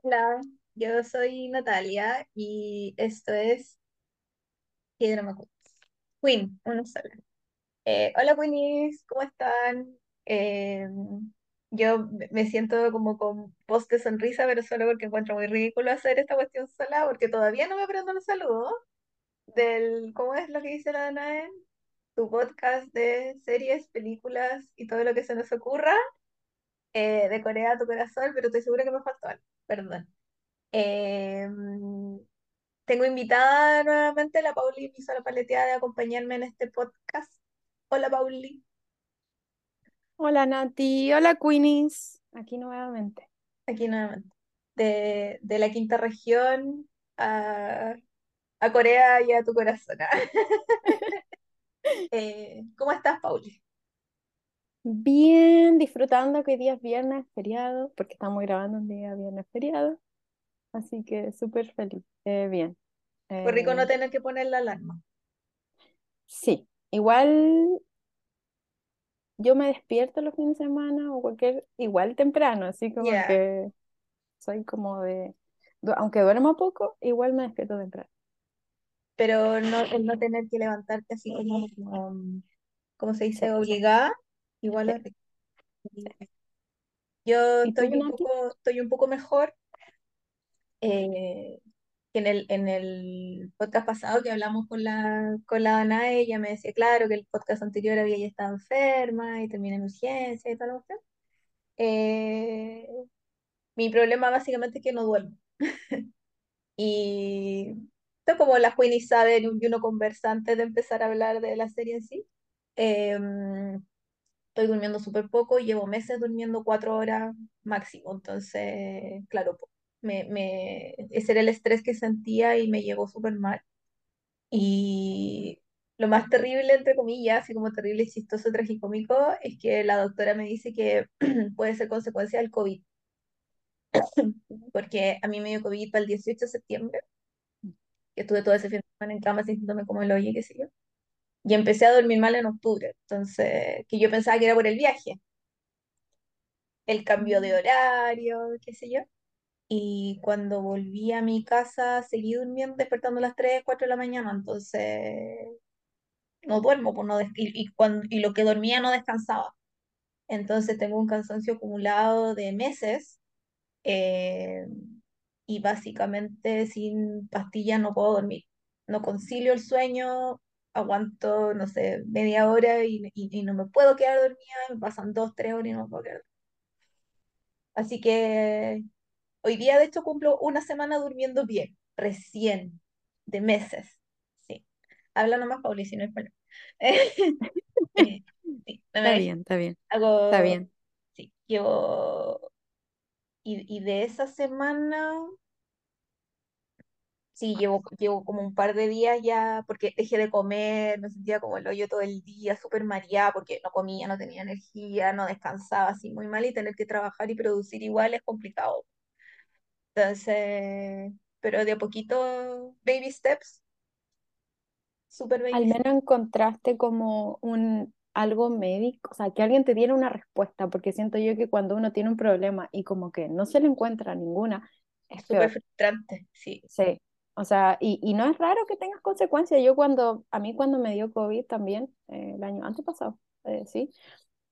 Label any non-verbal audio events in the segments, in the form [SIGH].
Hola, yo soy Natalia y esto es Piedra Queens. Queen, una sola. Eh, hola Queenies, ¿cómo están? Eh, yo me me siento como con voz de sonrisa, pero solo porque encuentro muy ridículo hacer esta cuestión sola, porque todavía no me aprendo los saludos del, ¿cómo es lo que dice la Danae? Tu podcast de series, películas y todo lo que se nos ocurra, eh, de Corea a tu corazón, pero estoy segura que me faltó algo, perdón. Eh, Tengo invitada nuevamente a la Pauli, me hizo la paleteada de acompañarme en este podcast. Hola Pauli, Hola Nati, hola Queenies, aquí nuevamente. aquí nuevamente. De, de la quinta región a, a Corea y a tu corazón. ¿ah? [LAUGHS] [LAUGHS] Eh, ¿cómo estás, Pauli? Bien, disfrutando que hoy día es viernes feriado, porque estamos grabando un día viernes feriado, así que súper feliz. Eh, bien, Fue rico no Eh, tener que poner la alarma. sí, igual yo me despierto los fines de semana o cualquier, igual temprano, así como que soy como de, aunque duermo poco, igual me despierto temprano. pero no, el no tener que levantarte así como, como, ¿cómo se dice? Obligada, igual es rico. Yo ¿Y tú, estoy un Nati? poco, estoy un poco mejor. eh, que en el, en el podcast pasado que hablamos con la, con la Danae, ella me decía, claro, que el podcast anterior había ella estado enferma y termina en urgencia y tal. Eh, mi problema básicamente es que no duermo. [LAUGHS] Y esto como la Queenie sabe y uno conversa antes de empezar a hablar de la serie en sí. eh, estoy durmiendo súper poco, llevo meses durmiendo cuatro horas máximo, entonces, claro, me, me, ese era el estrés que sentía y me llegó súper mal. Y lo más terrible, entre comillas, así como terrible, chistoso, tragicómico, es que la doctora me dice que [CLEARS THROAT] puede ser consecuencia del COVID, [COUGHS] porque a mí me dio COVID para el 18 de septiembre, que estuve todo ese fin de semana en cama sintiéndome como el hoyo, qué sé yo, y empecé a dormir mal en octubre, entonces, que yo pensaba que era por el viaje, el cambio de Mm. horario, qué sé yo, y cuando volví a mi casa seguí durmiendo, despertando a las 3 4 de la mañana, entonces no duermo, pues no y, y, cuando, y lo que dormía no descansaba. Entonces tengo un cansancio acumulado de meses eh, y básicamente sin pastillas no puedo dormir. No concilio el sueño, aguanto, no sé, media hora y, y- y no me puedo quedar dormida, me pasan dos, tres horas y no me puedo quedar. Así que hoy día de hecho cumplo una semana durmiendo bien, recién, de meses. Sí. Habla nomás, Pauli, si no es problema. Eh, [LAUGHS] sí, no me Está bien, está bien, está Hago, bien. sí, llevo Y, y de esa semana, sí, llevo, llevo como un par de días ya, porque dejé de comer, me sentía como el hoyo todo el día, súper mareada, porque no comía, no tenía energía, no descansaba así muy mal y tener que trabajar y producir igual es complicado. Entonces, pero de a poquito, baby steps, super Al baby steps. menos encontraste como un algo médico, o sea, que alguien te diera una respuesta, porque siento yo que cuando uno tiene un problema y como que no se le encuentra ninguna, es Súper peor. frustrante, sí, Sí. O sea, y, y no es raro que tengas consecuencias. Yo cuando, a mí cuando me dio COVID también, eh, el año antepasado, eh, sí,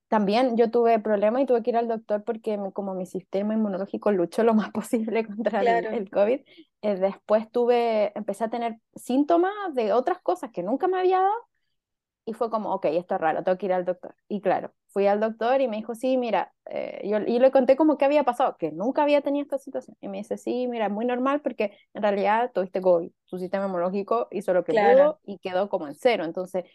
también yo tuve problemas y tuve que ir al doctor porque me- como mi sistema inmunológico luchó lo [LAUGHS] más posible contra el, claro, el COVID, eh, después tuve, empecé a tener síntomas de otras cosas que nunca me había dado y fue como, ok, esto es raro, tengo que ir al doctor. Y claro, fui al doctor y me dijo, sí, mira, eh, yo, y le conté como qué había pasado, que nunca había tenido esta situación. Y me dice, sí, mira, es muy normal porque en realidad tuviste COVID, tu sistema inmunológico hizo lo que claro, pudo y quedó como en cero. Entonces,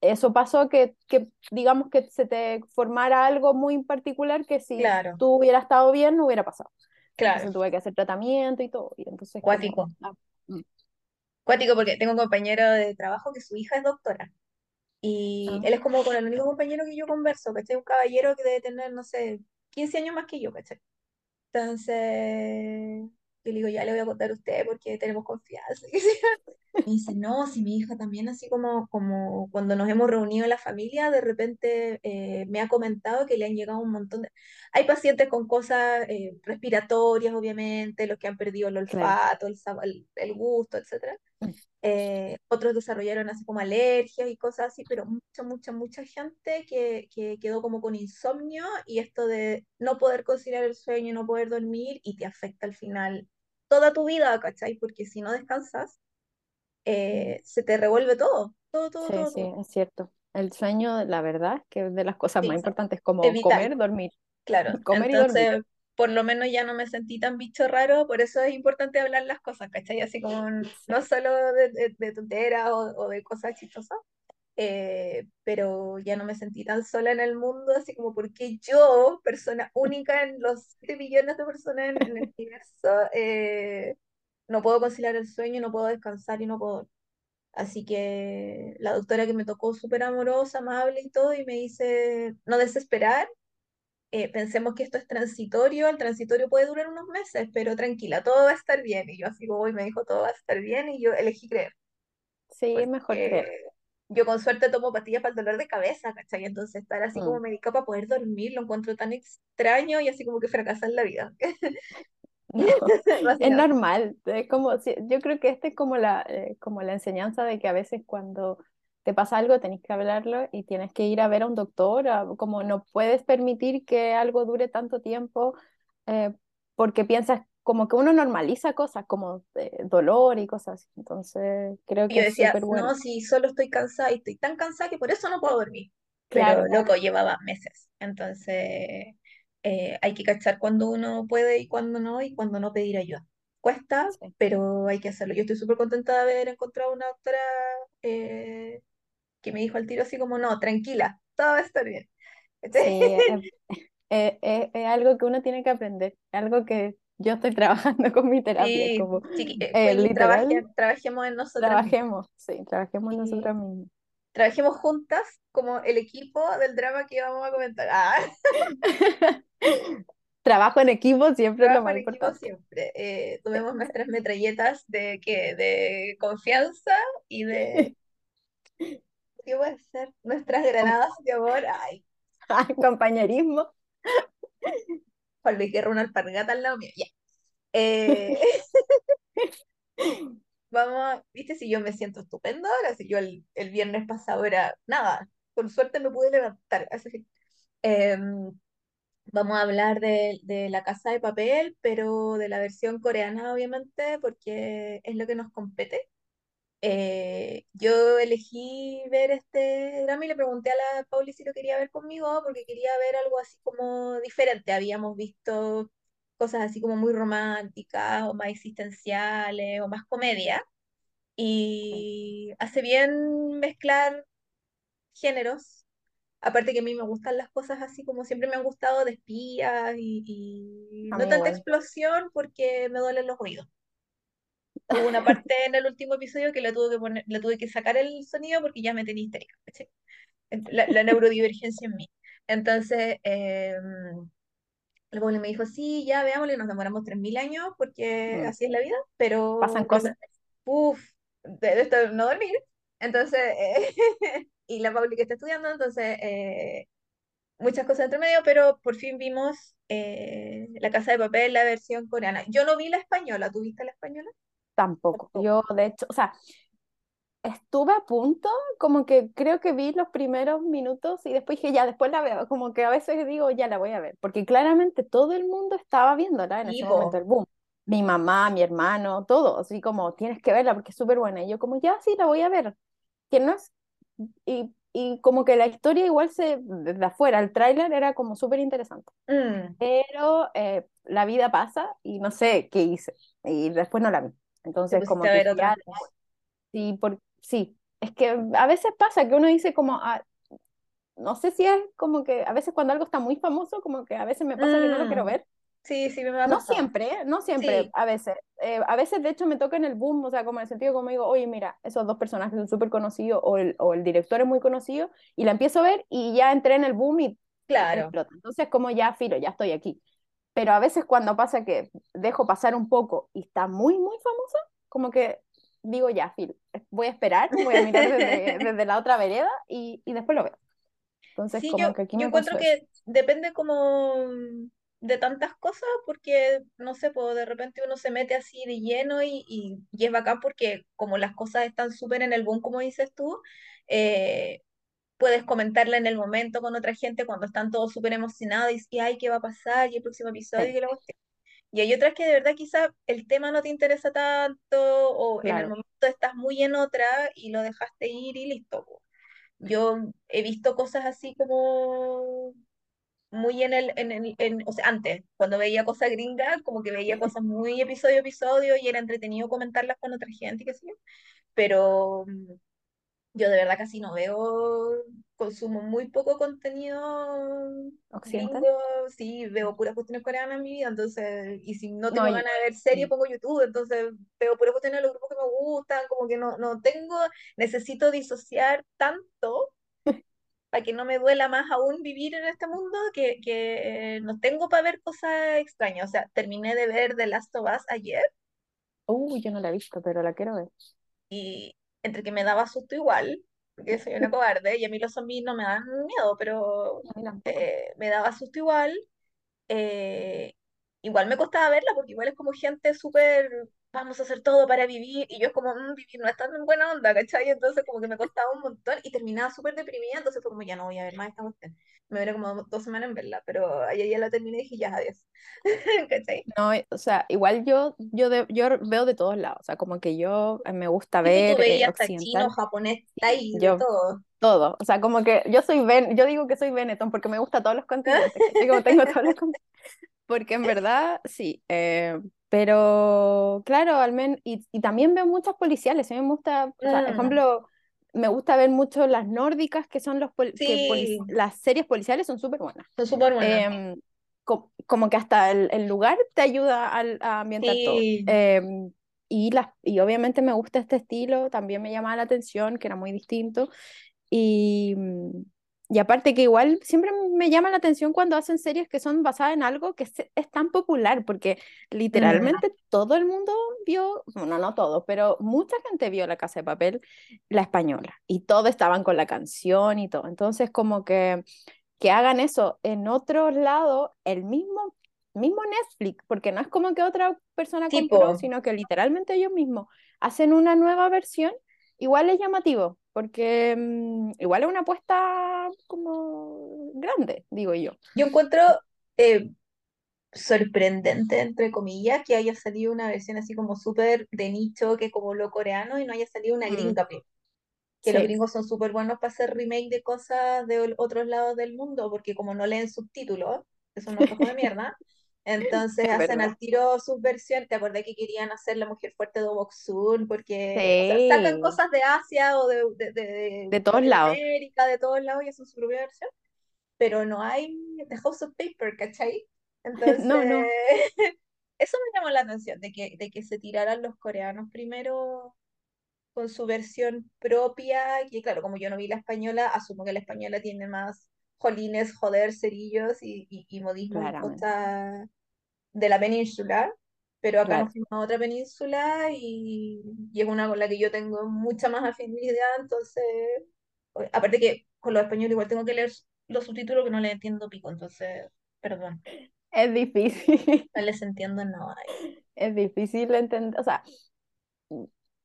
eso pasó que, que digamos que se te formara algo muy particular que si claro, tú hubieras estado bien no hubiera pasado. claro, Entonces tuve que hacer tratamiento y todo. Y entonces como... cuático. ah, mm, Cuático porque tengo un compañero de trabajo que su hija es doctora. Y ah, él es como con el único compañero que yo converso, ¿cachai? Un caballero que debe tener, no sé, 15 años más que yo, ¿cachai? Entonces, yo le digo, ya le voy a contar a usted porque tenemos confianza. [LAUGHS] Me dice, no, si mi hija también, así como, como cuando nos hemos reunido en la familia, de repente eh, me ha comentado que le han llegado un montón de... Hay pacientes con cosas eh, respiratorias, obviamente, los que han perdido el olfato, el, el, el gusto, etcétera. Mm, Eh, otros desarrollaron así como alergias y cosas así, pero mucha, mucha, mucha gente que, que quedó como con insomnio y esto de no poder conciliar el sueño, no poder dormir y te afecta al final toda tu vida, ¿cachai? Porque si no descansas. Eh, se te revuelve todo, todo, todo, Sí, todo, sí, todo. es cierto. El sueño, la verdad, que es de las cosas Sí, más importantes, es como comer, dormir, claro. [LAUGHS] comer y dormir. Entonces, por lo menos ya no me sentí tan bicho raro, por eso es importante hablar las cosas, ¿cachai? Así como [LAUGHS] no solo de, de, de tonteras o, o de cosas chistosas, eh, pero ya no me sentí tan sola en el mundo, así como porque yo, persona única en los 7 millones de personas en, en el [LAUGHS] universo, eh, no puedo conciliar el sueño, no puedo descansar y no puedo Así que la doctora que me tocó súper amorosa, amable y todo, y me dice, no desesperar, eh, pensemos que esto es transitorio, el transitorio puede durar unos meses, pero tranquila, todo va a estar bien. Y yo así como, y me dijo, todo va a estar bien, y yo elegí creer, Sí, es mejor creer. yo con suerte tomo pastillas para el dolor de cabeza, ¿cachai? Entonces estar así como Mm. médica para poder dormir lo encuentro tan extraño y así como que fracasa en la vida, [LAUGHS] No, [LAUGHS] es normal. Es como, yo creo que esta es como la, eh, como la enseñanza de que a veces cuando te pasa algo tenés que hablarlo y tienes que ir a ver a un doctor, a- como no puedes permitir que algo dure tanto tiempo eh, porque piensas como que uno normaliza cosas como eh, dolor y cosas. Entonces creo que yo decía, bueno. no, si solo estoy cansada y estoy tan cansada que por eso no puedo dormir. Pero Claro, loco, llevaba meses. Entonces, eh, hay que cachar cuando uno puede y cuando no, y cuando no pedir ayuda. Cuesta, sí, pero hay que hacerlo. Yo estoy súper contenta de haber encontrado una doctora eh, que me dijo al tiro así como, no, tranquila, todo va a estar bien. [LAUGHS] sí, es, es- es- es algo que uno tiene que aprender, algo que yo estoy [LAUGHS] trabajando con mi terapia, Sí, como eh, eh, literal, trabaje- trabajemos en nosotras mismas. trabajemos, sí, trabajemos nosotras mismas. trabajemos juntas como el equipo del drama que vamos a comentar. Ah. [LAUGHS] Trabajo en equipo siempre es lo más en equipo importante. siempre. Eh, tomemos nuestras metralletas de, que, de confianza y de, [LAUGHS] ¿qué puede ser? Nuestras granadas de amor. Ay, Compañerismo. Juan Luis Guerra, una alpargata al lado mío. Ya. Eh, [LAUGHS] [LAUGHS] vamos, a- viste, si yo me siento estupendo ahora, si yo el, el viernes pasado era nada, con suerte me pude levantar. Así que, em, vamos a hablar de, de La Casa de Papel, pero de la versión coreana, obviamente, porque es lo que nos compete. Eh, yo elegí ver este drama y le pregunté a la Pauli si lo quería ver conmigo porque quería ver algo así como diferente. Habíamos visto cosas así como muy románticas o más existenciales o más comedia y hace bien mezclar géneros. Aparte que a mí me gustan las cosas así como siempre me han gustado de espías y, y no tanta igual. explosión porque me duelen los oídos. Hubo una parte en el último episodio que le tuve que poner, le tuve que sacar el sonido porque ya me tenía histérica, ¿cachai? La, la neurodivergencia en mí. Entonces, eh, el pobre me dijo, sí, ya veámosle, nos demoramos 3.000 años porque Mm, así es la vida, Pasan pero lo cosas. uff, de, de esto no dormir. Entonces, eh, [LAUGHS] y la Pauli que está estudiando, entonces, eh, muchas cosas entre medio, pero por fin vimos eh, La Casa de Papel, la versión coreana. Yo no vi la española, ¿tú viste la española? Tampoco. Tampoco. Yo, de hecho, o sea, estuve a punto, como que creo que vi los primeros minutos y después dije, ya, después la veo. Como que a veces digo, ya la voy a ver, porque claramente todo el mundo estaba viéndola en ese momento, el boom. Mi mamá, mi hermano, todo, así como tienes que verla porque es súper buena. Y yo como, ya, sí, la voy a ver. Que no es, y, y como que la historia igual se, desde afuera, el tráiler era como súper interesante. Mm, Pero eh, la vida pasa y no sé qué hice. Y después no la vi. Entonces como que ya, sí, por, sí. Es que a veces pasa que uno dice como, ah, no sé si es como que a veces cuando algo está muy famoso, como que a veces me pasa que no lo quiero Mm, ver. Sí, sí, me No siempre, no siempre, Sí, a veces. Eh, a veces, de hecho, me toca en el boom, o sea, como en el sentido como digo, oye, mira, esos dos personajes son súper conocidos, o el, o el director es muy conocido, y la empiezo a ver y ya entré en el boom y claro. explota. Entonces, como ya, filo, ya estoy aquí. Pero a veces cuando pasa que dejo pasar un poco y está muy, muy famosa, como que digo ya, Phil, voy a esperar, voy a mirar desde, [LAUGHS] desde la otra vereda y, y después lo veo. Entonces, Sí, yo, como que aquí yo me encuentro que depende como de tantas cosas, porque no sé, pues de repente uno se mete así de lleno y, y, y es bacán porque como las cosas están súper en el boom, como dices tú, eh, puedes comentarla en el momento con otra gente cuando están todos súper emocionados y, y ay, ¿qué va a pasar? Y el próximo episodio, Sí, y la [LAUGHS] cuestión. Y hay otras que de verdad quizá el tema no te interesa tanto o en el momento estás muy en otra y lo dejaste ir y listo. Yo he visto cosas así como muy en el, en el, en- o sea, antes, cuando veía cosas gringas, como que veía [LAUGHS] cosas muy episodio a episodio y era entretenido comentarlas con otra gente y qué sé yo. Pero mm, yo de verdad casi no veo, consumo muy poco contenido gringo, ¿Occidental? sí, veo puras cuestiones coreanas en mi vida, entonces, y si no No, tengo y- ganas de ver serie, mm, pongo YouTube, entonces veo puras cuestiones de los grupos que me gustan, como que no, no tengo, necesito disociar tanto para que no me duela más aún vivir en este mundo, que, que eh, no tengo para ver cosas extrañas. O sea, terminé de ver The Last of Us ayer Uy, yo no la he visto, pero la quiero ver. y entre que me daba susto igual, porque soy una [LAUGHS] cobarde y a mí los zombies no me dan miedo, pero eh, me daba susto igual. eh, igual me costaba verla porque igual es como gente súper, vamos a hacer todo para vivir y yo es como, "Mm, vivir no es tan buena onda, ¿cachai? Entonces como que me costaba un montón y terminaba súper deprimida, entonces fue como, ya no voy a ver más esta cuestión. Me duré como dos semanas en verla, pero ayer ya la terminé y dije, ya, adiós. [LAUGHS] ¿Cachai? No, o sea, igual yo, yo, de- yo veo de todos lados, o sea, como que yo eh, me gusta Tipo, tú ver eh, veías hasta chino, japonés, thai, de yo todo. todo, o sea, como que yo soy Ben, yo digo que soy Benetton porque me gusta todos los continentes. Como tengo todos los [LAUGHS] continentes, porque en [LAUGHS] verdad sí, eh, pero claro, al menos, y, y también veo muchas policiales, a mí me gusta, o sea, Mm, ejemplo, me gusta ver mucho las nórdicas, que son los, pol- que sí, las series policiales son súper buenas. son súper buenas. Em, co- como que hasta el, el lugar te ayuda al- a, ambientar todo. Sí, Em, y, las, y obviamente me gusta este estilo, también me llamaba la atención, que era muy distinto. Y, mm, y aparte que igual siempre me llama la atención cuando hacen series que son basadas en algo que es, es tan popular, porque mm, literalmente todo el mundo vio, bueno, no todo, pero mucha gente vio La Casa de Papel, la española, y todos estaban con la canción y todo. Entonces como que que hagan eso en otro lado, el mismo, mismo Netflix, porque no es como que otra persona compró, tipo. sino que literalmente ellos mismos hacen una nueva versión, igual es llamativo, porque mm, igual es una apuesta como grande, digo yo. Yo encuentro eh, sorprendente, entre comillas, que haya salido una versión así como súper de nicho, que como lo coreano, y no haya salido una Mm, gringa, pe- que los gringos son súper buenos para hacer remake de cosas de otros lados del mundo, porque como no leen subtítulos, que son unos de mierda, [LAUGHS] entonces es hacen verdad. al tiro sus versiones. ¿Te acordás que querían hacer La Mujer Fuerte de Boxun? Porque, o sea, sacan Sí, cosas de Asia o de, de, de- todos lados. Latinoamérica, de todos lados, y hacen su propia versión pero no hay The House of Paper, ¿cachai? Entonces, [LAUGHS] No, no, [LAUGHS] eso me llamó la atención, de que, de que se tiraran los coreanos primero con su versión propia, y claro, como yo no vi la española, asumo que la española tiene más jolines, joder, cerillos y, y, y cosas de la península, pero acá claro. nos fuimos a otra península y, y es una con la que yo tengo mucha más afinidad, entonces, aparte que con los españoles igual tengo que leer los subtítulos que no les entiendo pico, entonces, perdón, Es difícil, [LAUGHS] no les entiendo nada. es difícil entender, o sea,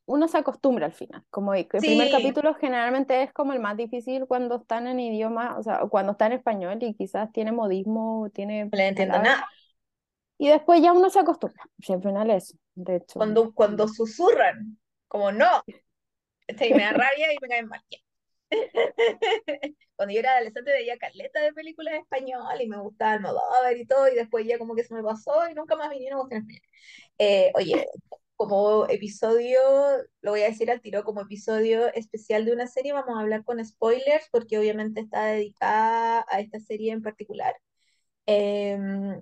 uno se acostumbra al final. Como el primer Sí, capítulo generalmente es como el más difícil cuando están en idioma, o sea, cuando está en español y quizás tiene modismo, tiene no les entiendo palabras. nada. Y después ya uno se acostumbra. Si al final es, de hecho. Cuando, cuando susurran, como no, este, me da [LAUGHS] rabia y me caen mal. [LAUGHS] Cuando yo era adolescente veía caleta de películas en español y me gustaba Almodóvar y todo, y después ya como que se me pasó y nunca más vinieron a buscar en. Eh, oye, como episodio, lo voy a decir al tiro, como episodio especial de una serie, vamos a hablar con spoilers, porque obviamente está dedicada a esta serie en particular. Em,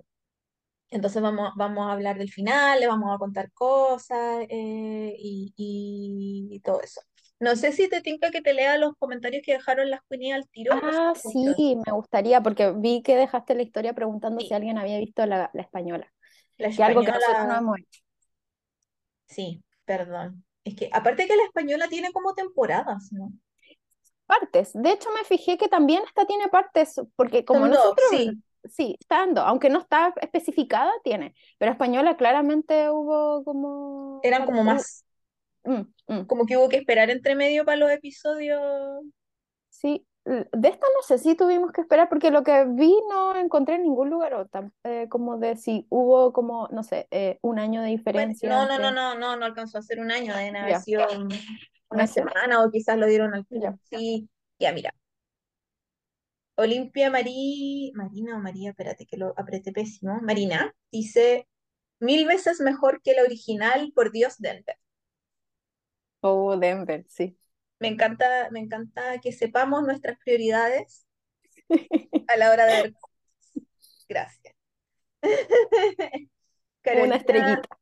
entonces vamos, vamos a hablar del final, le vamos a contar cosas eh, y, y- y todo eso. No sé si te tinca que te lea los comentarios que dejaron las Queenies al tiro Ah, sí, me gustaría, porque vi que dejaste la historia preguntando si alguien había visto la, la española, la que es algo que nosotros no española, hemos hecho. sí, perdón. Es que aparte que la española tiene como temporadas, ¿no? Partes. De hecho, me fijé que también esta tiene partes, porque como nosotros, sí. Sí, está dando, aunque no está especificada, tiene. Pero española claramente hubo como... Eran como más, mm, mm. como que hubo que esperar entre medio para los episodios. Sí, de esta no sé si tuvimos que esperar porque lo que vi no encontré en ningún lugar o tam- eh, como de si hubo como, no sé, eh, un año de Bueno, diferencia no, no, no, no, no, no alcanzó a ser un año, deben haber sido una semana o quizás lo dieron al ya. Sí, ya mira. Olimpia Marí, Marina o María, espérate que lo apreté pésimo. Marina dice mil veces mejor que la original, por Dios, Denver. O Denver, sí. Me encanta, me encanta que sepamos nuestras prioridades [LAUGHS] a la hora de ver. Gracias. [LAUGHS] Una estrellita.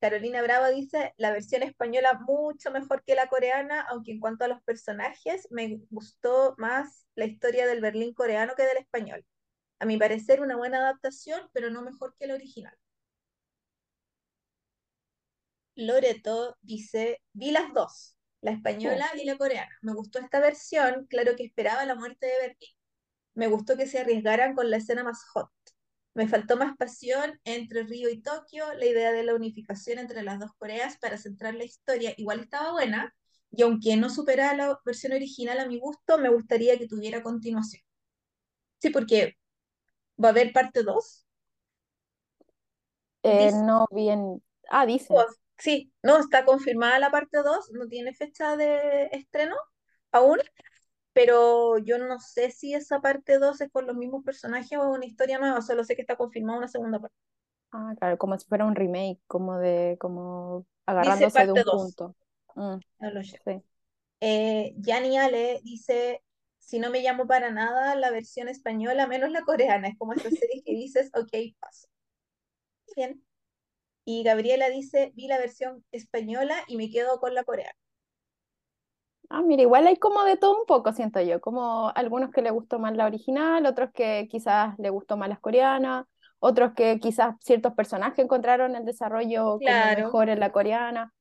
Carolina Bravo dice la versión española mucho mejor que la coreana, aunque en cuanto a los personajes me gustó más la historia del Berlín coreano que del español. A mi parecer una buena adaptación, pero no mejor que la original. Loreto dice, vi las dos, la española y la coreana. Me gustó esta versión, claro que esperaba la muerte de Berlín. Me gustó que se arriesgaran con la escena más hot. Me faltó más pasión entre Río y Tokio, la idea de la unificación entre las dos Coreas para centrar la historia igual estaba buena, y aunque no supera la versión original a mi gusto, me gustaría que tuviera continuación. Sí, porque va a haber parte 2. Eh, Dice, no bien... Ah, pues, dicen. sí, no, está confirmada la parte 2, no tiene fecha de estreno aún, pero yo no sé si esa parte 2 es con los mismos personajes o es una historia nueva, solo sé que está confirmada una segunda parte. Ah, claro, como si fuera un remake, como de, como agarrándose de un 2, punto. Mm, no lo sé. sí. Eh, Yanni Ale dice, si no me llamo para nada la versión española, menos la coreana, es como esa serie que dices, ok, paso. Bien. Y Gabriela dice, vi la versión española y me quedo con la coreana. Ah, mira, igual hay como de todo un poco, siento yo, como algunos que le gustó más la original, otros que quizás le gustó más las coreanas, otros que quizás ciertos personajes encontraron el desarrollo como mejor en la coreana,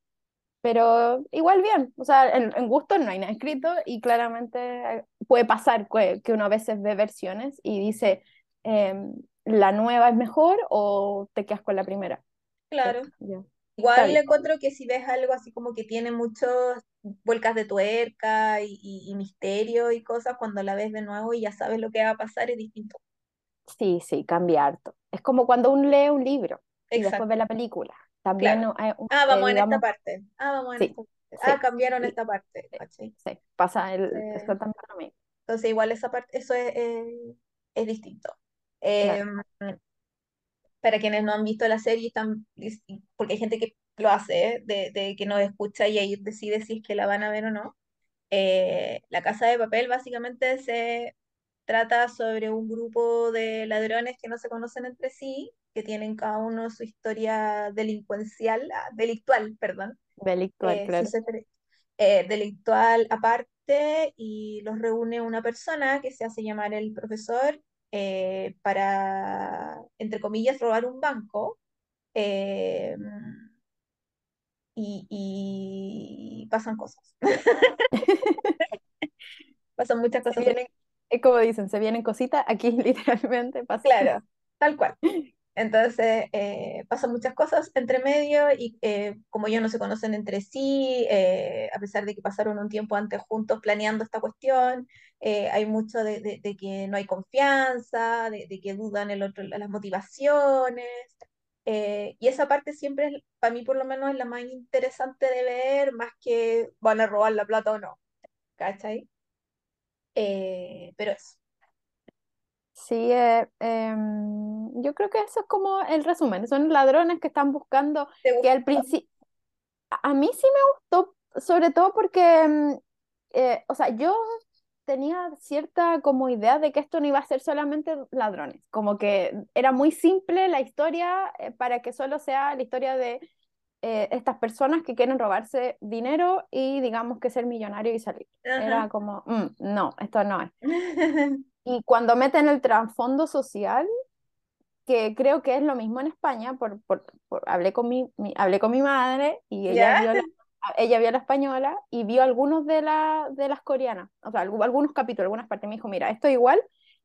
pero igual bien, o sea, en, en gusto no hay nada escrito y claramente puede pasar que, que uno a veces ve versiones y dice, em, la nueva es mejor o te quedas con la primera. Claro. ya, Está Igual le encuentro que si ves algo así como que tiene muchos vuelcas de tuerca y, y, y misterio y cosas, cuando la ves de nuevo y ya sabes lo que va a pasar, es distinto. Sí, sí, cambia harto. Es como cuando uno lee un libro y después ve la película. También, claro. no hay un- Ah, eh, vamos en esta digamos, parte. Ah, vamos en sí, esta parte. Ah, sí. cambiaron esta parte, sí, sí, pasa el, Entonces, igual esa parte, eso es, es, es distinto. Eh, claro. Para quienes no han visto la serie, están, porque hay gente que lo hace, de, de que nos escucha y ahí decide si es que la van a ver o no. Eh, La Casa de Papel básicamente se trata sobre un grupo de ladrones que no se conocen entre sí, que tienen cada uno su historia delincuencial, ah, delictual, perdón, Delictual, eh, claro. eh, delictual aparte y los reúne una persona que se hace llamar el profesor eh, para, entre comillas, robar un banco. eh, y, y pasan cosas, [LAUGHS] pasan muchas Se cosas. vienen, es como dicen, se vienen cositas, aquí [LAUGHS] literalmente pasa. Claro, tal cual. Entonces, eh, pasan muchas cosas entre medio y eh, como ellos no se conocen entre sí, eh, a pesar de que pasaron un tiempo antes juntos planeando esta cuestión, eh, hay mucho de, de- de que no hay confianza, de, de que dudan el otro, las motivaciones. eh, y esa parte siempre, es, para mí por lo menos, es la más interesante de ver, más que van a robar la plata o no, ¿cachai? Eh, pero eso. Sí, eh, em, yo creo que eso es como el resumen. Son ladrones que están buscando ¿Te que al principio, a mí sí me gustó, sobre todo porque, em, eh, o sea, yo tenía cierta como idea de que esto no iba a ser solamente ladrones, como que era muy simple la historia eh, para que solo sea la historia de eh, estas personas que quieren robarse dinero y digamos que ser millonario y salir. Ajá. Era como, "Mm, no, esto no es. [LAUGHS] Y cuando meten el trasfondo social, que creo que es lo mismo en España, por, por, por- hablé con mi, mi- hablé con mi madre y ella ¿Ya? vio la, ella vio la española y vio algunos de, la, de las coreanas, o sea, algunos capítulos, algunas partes. Me dijo, mira, esto es igual,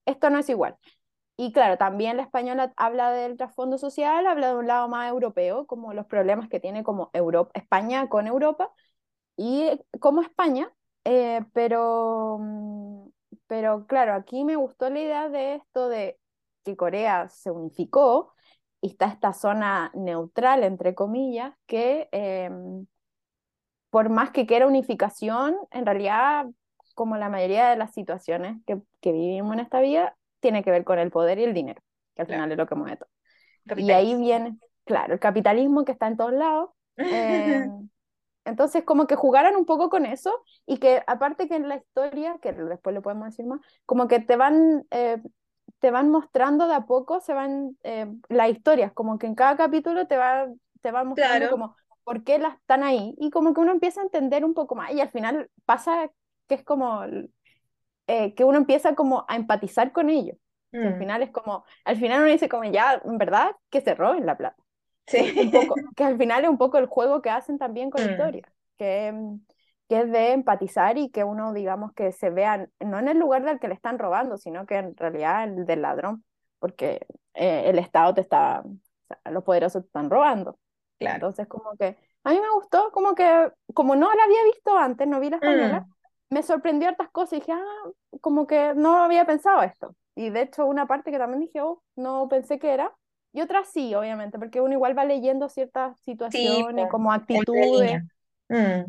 esto no es igual. Y claro, también la española habla del trasfondo social, habla de un lado más europeo, como los problemas que tiene como Europa, España con Europa y como España, eh, pero, mm, pero claro, aquí me gustó la idea de esto de que Corea se unificó y está esta zona neutral, entre comillas, que em, por más que quiera unificación, en realidad, como la mayoría de las situaciones que, que vivimos en esta vida, tiene que ver con el poder y el dinero, que al final es lo que mueve todo. Y ahí viene, claro, el capitalismo que está en todos lados. [LAUGHS] Eh, entonces, como que jugaran un poco con eso y que aparte que en la historia, que después lo podemos decir más, como que te van, eh, te van mostrando de a poco, se van eh, las historias, como que en cada capítulo te va, te va mostrando como por qué las están ahí y como que uno empieza a entender un poco más y al final pasa que es como eh, que uno empieza como a empatizar con ellos. al mm. final es como, al final uno dice como ya, en verdad, que se roben la plata. Sí. Un poco, que al final es un poco el juego que hacen también con la mm. historia, que, que es de empatizar y que uno, digamos, que se vea, no en el lugar del que le están robando, sino que en realidad el del ladrón, porque eh, el Estado te está, los poderosos te están robando. Claro. Entonces, como que a mí me gustó, como que, como no la había visto antes, no vi la española, mm me sorprendió hartas cosas y dije, ah, como que no había pensado esto. Y de hecho, una parte que también dije, oh, no pensé que era. Y otra sí, obviamente, porque uno igual va leyendo ciertas situaciones, como actitudes. Mm.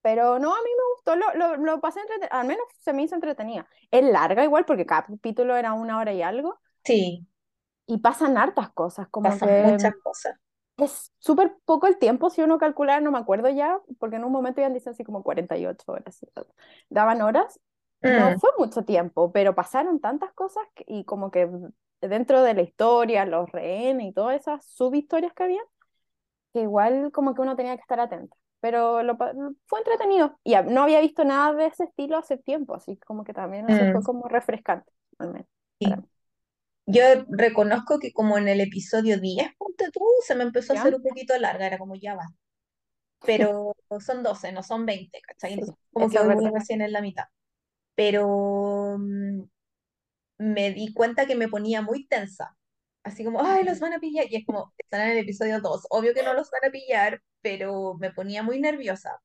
Pero no, a mí me gustó, lo, lo, lo pasé entretenido, al menos se me hizo entretenida. Es larga igual, porque cada capítulo era una hora y algo. Sí. Y pasan hartas cosas, como pasan muchas cosas es súper poco el tiempo, si uno calcula, no me acuerdo ya, porque en un momento ya dicen así como 48 horas, daban horas, no mm. fue mucho tiempo, pero pasaron tantas cosas y como que dentro de la historia, los rehenes y todas esas subhistorias que había, que igual como que uno tenía que estar atento. Pero lo, fue entretenido y no había visto nada de ese estilo hace tiempo, así como que también fue mm. como refrescante, al menos. Yo reconozco que como en el episodio 10, ponte tú, se me empezó a hacer un poquito larga, era como ya va. Pero son 12, no son 20, ¿cachai? Entonces, como que voy recién en la mitad. Pero mm, me di cuenta que me ponía muy tensa. Así como, ay, los van a pillar. Y es como, están en el episodio 2. Obvio que no los van a pillar, pero me ponía muy nerviosa.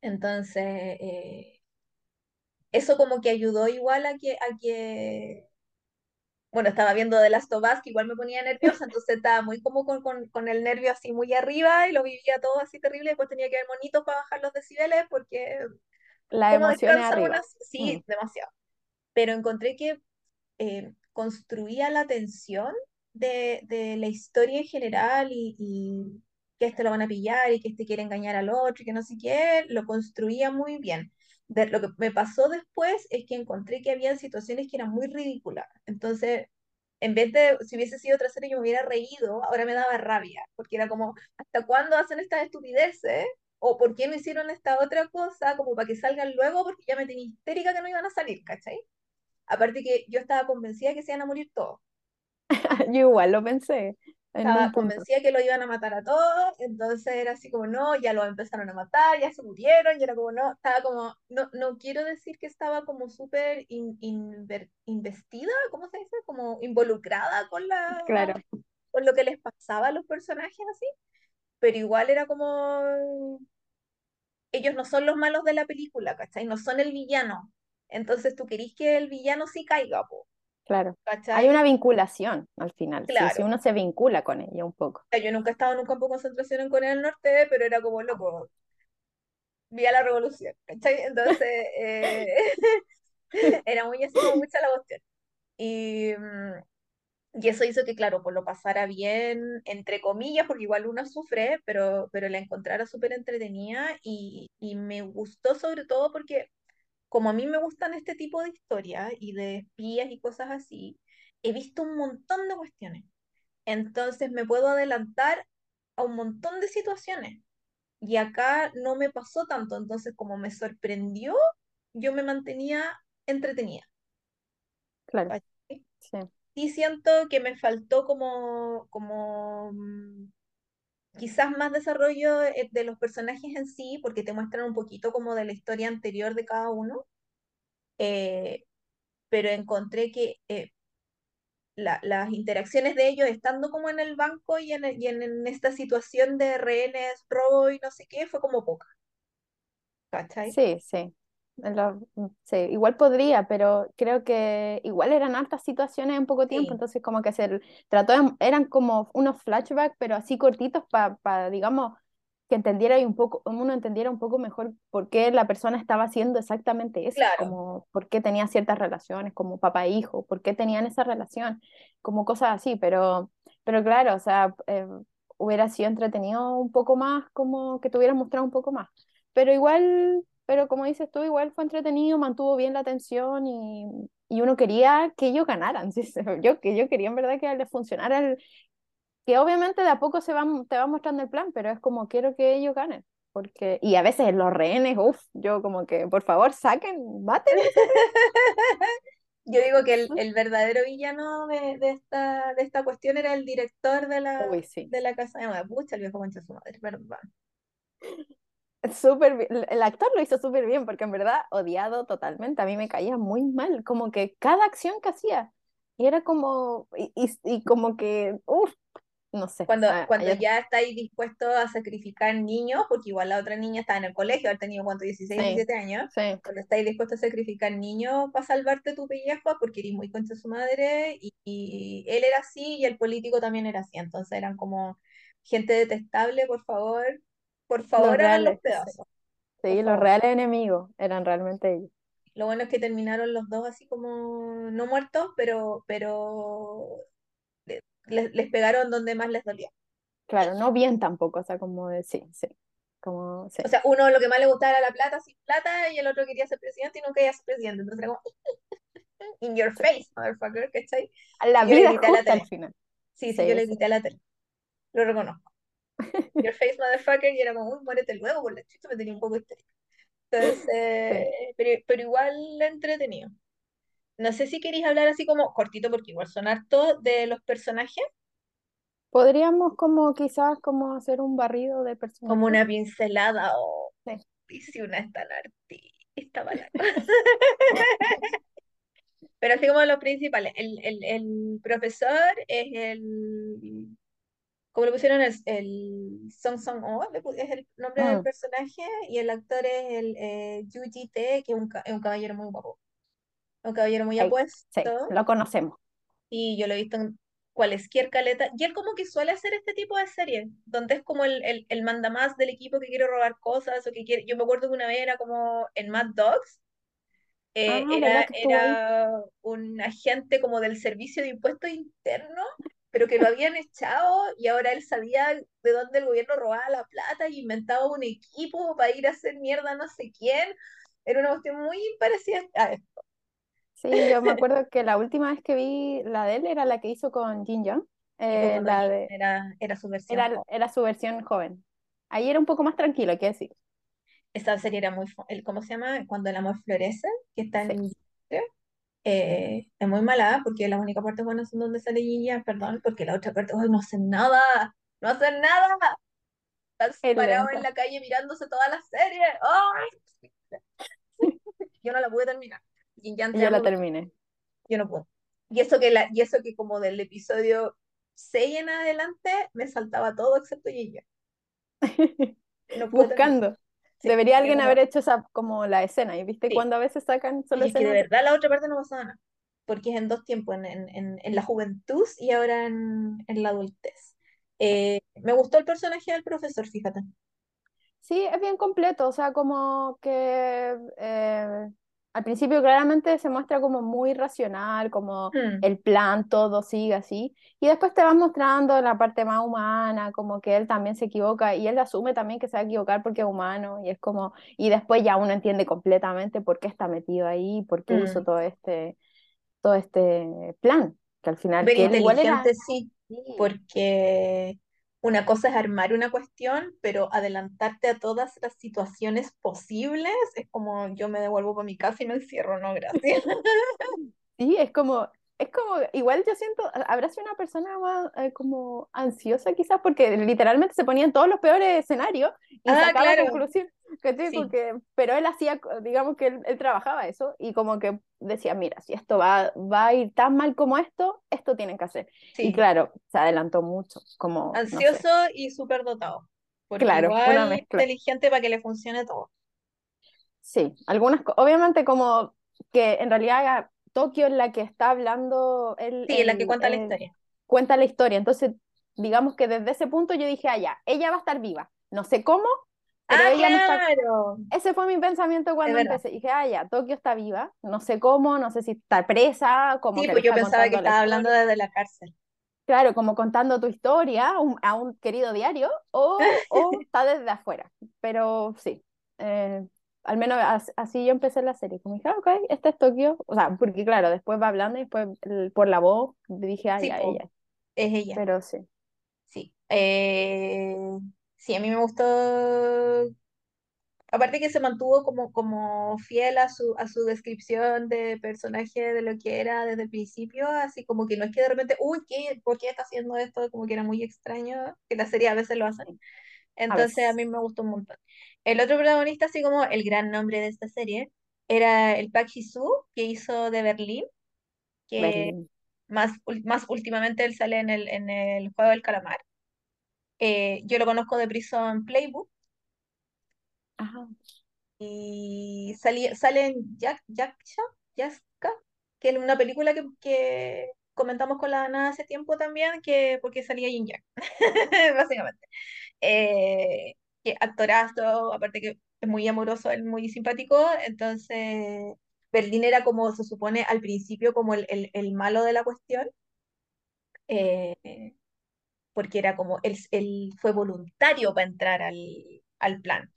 Entonces, eh, eso como que ayudó igual a que, a que bueno, estaba viendo The Last of Us, que igual me ponía nerviosa, [LAUGHS] entonces estaba muy como con, con, con, el nervio así muy arriba y lo vivía todo así terrible, después tenía que ver monitos para bajar los decibeles porque... La emoción arriba. Sí, mm. demasiado. Pero encontré que eh, construía la tensión de, de, la historia en general y, que este lo van a pillar y que este quiere engañar al otro y que no sé qué, lo construía muy bien lo que me pasó después es que encontré que había situaciones que eran muy ridículas. Entonces, en vez de, si hubiese sido otra serie, yo me hubiera reído, ahora me daba rabia, porque era como, ¿hasta cuándo hacen estas estupideces? ¿O por qué no hicieron esta otra cosa? Como para que salgan luego, porque ya me tenía histérica que no iban a salir, ¿cachai? Aparte que yo estaba convencida que se iban a morir todos. [LAUGHS] yo igual lo pensé. Estaba convencida que lo iban a matar a todos, entonces era así como, no, ya lo empezaron a matar, ya se murieron, y era como, no, estaba como, no, no quiero decir que estaba como súper investida, ¿cómo se dice? Como involucrada con la... Claro. Con lo que les pasaba a los personajes así, pero igual era como... Ellos no son los malos de la película, ¿cachai? No son el villano. Entonces tú querís que el villano sí caiga, po. Claro. Hay una vinculación al final. Claro. Si uno se vincula con ella un poco. Yo nunca he estado en un campo de concentración en Corea del Norte, pero era como loco. Vía la revolución, ¿cachai? Entonces, [LAUGHS] eh, [LAUGHS] era muy así como mucha la cuestión. Y, mm, y eso hizo que, claro, pues lo pasara bien, entre comillas, porque igual uno sufre, pero, pero la encontrara súper entretenida y, y me gustó sobre todo porque como a mí me gustan este tipo de historias y de espías y cosas así, he visto un montón de cuestiones. Entonces me puedo adelantar a un montón de situaciones. Y acá no me pasó tanto, entonces como me sorprendió, yo me mantenía entretenida. Claro. Sí. siento que me faltó como, como, mm, quizás más desarrollo eh, de los personajes en sí, porque te muestran un poquito como de la historia anterior de cada uno, eh, pero encontré que eh, la- las interacciones de ellos estando como en el banco y en, y en, en esta situación de rehenes, robo y no sé qué, fue como poca, ¿cachai? Sí, sí. Lo- sí, igual podría, pero creo que igual eran hartas situaciones en poco tiempo, Sí, entonces como que se trató de- eran como unos flashbacks, pero así cortitos para, digamos, que entendiera y un poco, uno entendiera un poco mejor por qué la persona estaba haciendo exactamente eso, claro, como por qué tenía ciertas relaciones, como papá e hijo, por qué tenían esa relación, como cosas así, pero, pero claro, o sea, eh, hubiera sido entretenido un poco más, como que te hubieran mostrado un poco más. Pero igual, pero como dices tú, igual fue entretenido, mantuvo bien la atención y, y uno quería que ellos ganaran. [LAUGHS] ¿sí? Yo, que yo quería en verdad que les funcionara el, que obviamente de a poco se va, te va mostrando el plan, pero es como quiero que ellos ganen. Porque, y a veces los rehenes, uff, yo como que, por favor, saquen, maten [LAUGHS] Yo digo que el, el verdadero villano de, de esta, de esta cuestión era el director de la, Uy, sí. de la casa de Mapuche, el viejo concha su madre, perdón. Súper. El actor lo hizo súper bien porque en verdad odiado totalmente. A mí me caía muy mal, como que cada acción que hacía y era como, y, y- y como que, uff, no sé. Cuando, Ah, cuando ya estáis dispuestos a sacrificar niños, porque igual la otra niña estaba en el colegio, haber tenido cuánto, 16, sí, 17 años, sí, cuando estáis dispuestos a sacrificar niños para salvarte tu pellejo, porque eres muy concha de su madre, y, y él era así y el político también era así, entonces eran como gente detestable, por favor, por los favor hagan los reales, pedazos, sí, los reales enemigos eran realmente ellos. Lo bueno es que terminaron los dos así como no muertos, pero, pero le- les, les pegaron donde más les dolía. Claro, no bien tampoco, o sea, como de, sí, sí, como, sí, O sea, uno lo que más le gustaba era la plata sin plata y el otro quería ser presidente y nunca iba a ser presidente. Entonces era como, [LAUGHS] in your face, motherfucker, ¿cachai? La Y yo le vida grité a la justa al tele. final. Sí, sí, yo Sí, le sí, grité a la tele. Lo reconozco. Your face, motherfucker, y era como, uy, muérete luego por la chucha, me tenía un poco histérica. Entonces, sí. pero, pero igual entretenido. No sé si queréis hablar así como cortito, porque igual son harto de los personajes, Podríamos como quizás como hacer un barrido de como personajes. una pincelada o Sí. y si una es tan artista, [LAUGHS] Pero así como los principales, el, el, el profesor es el, como le pusieron el, el Song Song Oh, es el nombre del Mm, personaje, y el actor es el eh, Yu Ji Tae, que es un, es un caballero muy guapo, un caballero muy sí, apuesto, lo conocemos. y yo lo he visto en cualquier caleta, y él como que suele hacer este tipo de series, donde es como el, el, el mandamás del equipo que quiere robar cosas, o que quiere, yo me acuerdo que una vez era como en Mad Dogs, eh, Ah, ¿verdad era, era un agente como del servicio de impuestos internos, pero que lo habían echado y ahora él sabía de dónde el gobierno robaba la plata y inventaba un equipo para ir a hacer mierda a no sé quién. Era una cuestión muy parecida a esto. Sí, yo me [LAUGHS] acuerdo que la última vez que vi la de él era la que hizo con Jin Young, eh, la de, era, era su versión era, joven. era su versión joven. Ahí era un poco más tranquilo, hay que decir. Esta serie era muy, ¿cómo se llama? Cuando el amor florece, que está Sí. Eh, es muy mala porque las únicas partes buenas son donde sale Yin perdón, porque la otra parte, ¡ay, no hacen nada! ¡No hacen nada! Están Es parados en la calle mirándose toda la serie. ¡Ay! Yo no la pude terminar. Te yo la terminé. yo no puedo. Y eso que, la, y eso que como del episodio 6 en adelante me saltaba todo excepto Jin Yang. [LAUGHS] No pude terminar. Sí, Debería alguien haber hecho esa como la escena. ¿Y viste sí. cuando a veces sacan solo Y es que de verdad la otra parte no pasaba nada. Porque es en dos tiempos, en, en, en, en la juventud y ahora en, en la adultez. Eh, me gustó el personaje del profesor, fíjate. Sí, es bien completo, o sea, como que eh, al principio claramente se muestra como muy racional, como Hmm, el plan, todo sigue así, y después te vas mostrando la parte más humana, como que él también se equivoca y él asume también que se va a equivocar porque es humano, y es como, y después ya uno entiende completamente por qué está metido ahí, por qué hizo hmm. todo este, todo este plan, que al final, Súper que era... inteligente, sí, Sí, porque una cosa es armar una cuestión, pero adelantarte a todas las situaciones posibles es como yo me devuelvo para mi casa y me encierro, no, gracias. [LAUGHS] Sí, es como, es como, igual yo siento, habrá sido una persona más eh, como ansiosa quizás, porque literalmente se ponía en todos los peores escenarios y Ah, sacaba claro, conclusión, sí, Porque, pero él hacía, digamos que él, él trabajaba eso y como que decía, mira, si esto va, va a ir tan mal como esto, esto tienen que hacer. Y sí. claro, se adelantó mucho, como, no sé, Ansioso y súper dotado, porque claro, igual inteligente para que le funcione todo. Sí, algunas, obviamente como que en realidad Tokio es la que está hablando, él, Sí, la que cuenta la historia. cuenta la historia, entonces digamos que desde ese punto yo dije, ah, ya, ella va a estar viva, no sé cómo, pero Ah, ella no está, claro, ese fue mi pensamiento cuando empecé, dije, ah, ya, Tokio está viva, no sé cómo, no sé si está presa, como Sí, que pues yo pensaba que estaba hablando desde la cárcel. claro, como contando tu historia a un, a un querido diario, o, [LAUGHS] o está desde afuera, pero sí. eh, al menos as- así yo empecé la serie, como dije, ah, ok, este es Tokio, o sea, porque claro, después va hablando y después por la voz dije, ah, Sí, ya, ella, es ella. pero sí, Sí. Eh, sí, a mí me gustó. Aparte que se mantuvo como, como fiel a su, a su descripción de personaje de lo que era desde el principio, así como que no es que de repente, uy, ¿qué? ¿Por qué está haciendo esto? Como que era muy extraño, que la serie a veces lo hacen. A Entonces a mí me gustó un montón. El otro protagonista, así como el gran nombre de esta serie, era el Park Ji-soo, que hizo de Berlín, que Berlín. más, más últimamente él sale en el, en el juego del calamar. Eh, yo lo conozco de Prison Playbook Ajá, y salí, sale en Jack, Jacksha, Jaska, que es una película que, que comentamos con la Ana hace tiempo también, que porque salía Jin Jack, [LAUGHS] básicamente. Eh, que actorazo, aparte que es muy amoroso, es muy simpático, entonces Berlín era como se supone al principio como el, el, el malo de la cuestión. eh, porque era como él, él fue voluntario para entrar al, al plan.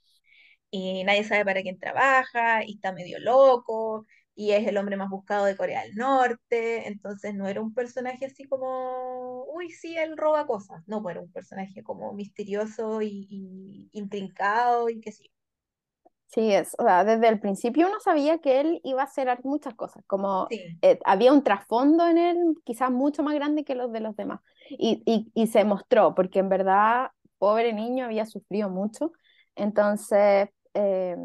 y nadie sabe para quién trabaja, y está medio loco, y es el hombre más buscado de Corea del Norte, entonces no era un personaje así como, uy, sí, él roba cosas, no, pues era un personaje como misterioso y, y intrincado y que sí. sí es, o sea, desde el principio uno sabía que él iba a hacer muchas cosas, como Sí, eh, había un trasfondo en él quizás mucho más grande que los de los demás, y, y, y se mostró, porque en verdad, pobre niño, había sufrido mucho, entonces... eh,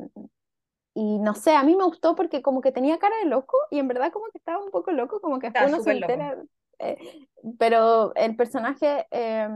Y no sé, a mí me gustó porque como que tenía cara de loco y en verdad como que estaba un poco loco, como que después uno se entera. eh, pero el personaje, eh,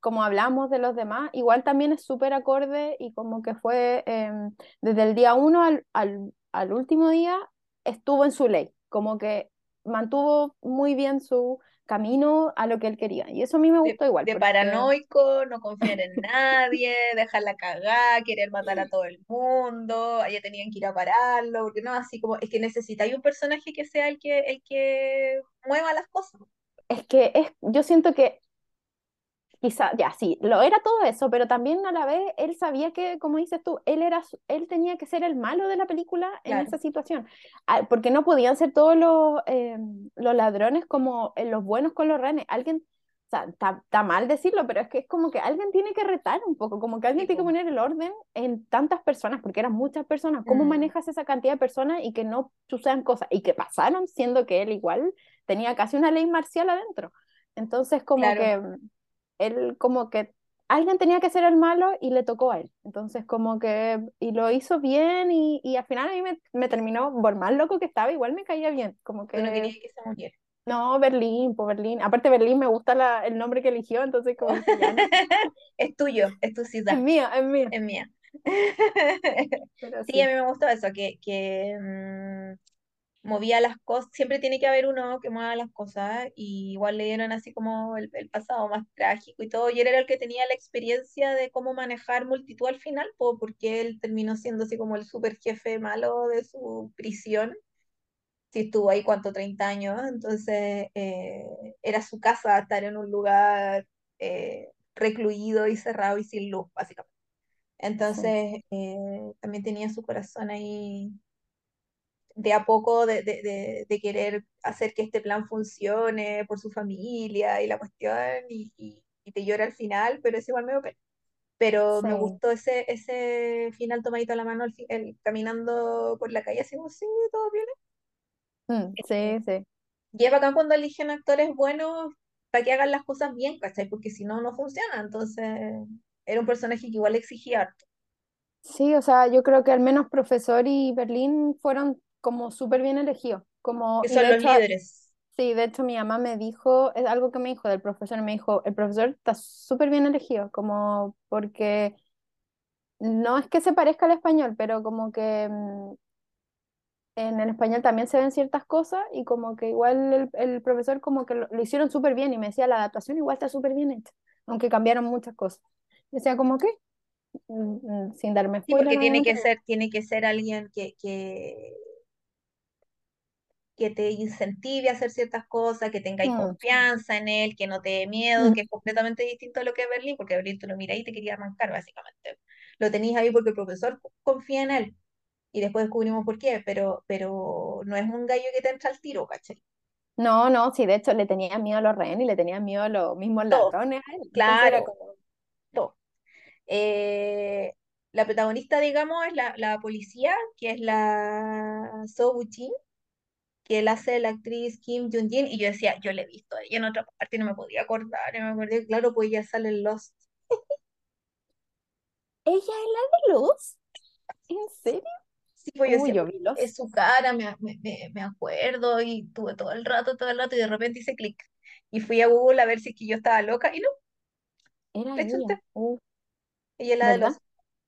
como hablamos de los demás, igual también es súper acorde y como que fue eh, desde el día uno al, al, al último día estuvo en su ley, como que mantuvo muy bien su camino a lo que él quería. Y eso a mí me De, gustó igual de porque paranoico, no confiar en [LAUGHS] nadie, dejarla cagar, querer matar a todo el mundo, allá tenían que ir a pararlo, porque no, así como, es que necesitáis un personaje que sea el que, el que mueva las cosas. es que es, yo siento que Quizá, ya, sí, lo era todo eso, pero también a la vez él sabía que, como dices tú, él era, él tenía que ser el malo de la película en esa situación, Ah, porque no podían ser todos los, eh, los ladrones como eh, los buenos con los rehenes. Alguien, o sea, está mal decirlo, pero es que es como que alguien tiene que retar un poco, como que alguien tiene que poner el orden en tantas personas, porque eran muchas personas. ¿Cómo mm, manejas esa cantidad de personas y que no sucedan cosas? Y que pasaron, siendo que él igual tenía casi una ley marcial adentro. Entonces, como claro. que él como que alguien tenía que ser el malo y le tocó a él. Entonces como que, y lo hizo bien y, y al final a mí me, me terminó, por más loco que estaba, igual me caía bien. Como Tú no que, querías que se muriera. no, Berlín, por Berlín. Aparte Berlín me gusta la, el nombre que eligió, entonces como dije, ya, no, [LAUGHS] Es tuyo, es tu es ciudad, mía, es mía. es mía. Sí, a mí me gustó eso, que, que mm, movía las cosas, siempre tiene que haber uno que mueva las cosas, y igual le dieron así como el, el pasado más trágico y todo, y él era el que tenía la experiencia de cómo manejar multitud al final, po, porque él terminó siendo así como el super jefe malo de su prisión, si estuvo ahí cuánto, 30 años, entonces eh, era su casa estar en un lugar eh, recluido y cerrado y sin luz, básicamente. sí, Entonces, eh, también tenía su corazón ahí de a poco de, de, de, de querer hacer que este plan funcione por su familia y la cuestión, y, y, y te llora al final, pero es igual medio pena. Pero me sí, gustó ese, ese final tomadito a la mano, fi- el, caminando por la calle, así como, sí, todo bien. Mm, Eh, sí, sí. Y es bacán cuando eligen actores buenos para que hagan las cosas bien, ¿cachai? Porque si no, no funciona. Entonces, era un personaje que igual exigía harto. Sí, o sea, yo creo que al menos Profesor y Berlín fueron como súper bien elegidos. Como, Que son los hecho, líderes. sí, de hecho mi mamá me dijo, es algo que me dijo del profesor, me dijo, el profesor está súper bien elegido, como porque no es que se parezca al español, pero como que mm, en el español también se ven ciertas cosas y como que igual el, el profesor como que lo, lo hicieron súper bien y me decía, la adaptación igual está súper bien hecha, aunque cambiaron muchas cosas. Decía como que, mm, mm, sin darme Sí, porque tiene que ser, tiene que ser alguien que, que, que te incentive a hacer ciertas cosas, que tengáis confianza en él, que no te dé miedo, mm, que es completamente distinto a lo que es Berlín, porque Berlín tú lo miras y te quería arrancar, básicamente. Lo tenías ahí porque el profesor confía en él. Y después descubrimos por qué, pero, pero no es un gallo que te entra al tiro, ¿cachai? No, no, sí, de hecho le tenía miedo a los rehenes y le tenía miedo a los mismos Todo, ladrones claro, como, todo. Eh, la protagonista, digamos, es la, la policía, que es la So Woo-jin, que él hace la actriz Kim Jung-jin, y yo decía, yo la he visto a ella en otra parte y no me podía acordar, y me acordé, claro, pues ella sale en Lost. ¿ella es la de Luz? ¿En serio? Sí, pues yo decía, yo "Uy, vi es su cara, me, me, me- acuerdo, y tuve todo el rato, todo el rato, y de repente hice clic. Y fui a Google a ver si es que yo estaba loca, y no, Era le ella. Uh, ella es la de. Lost,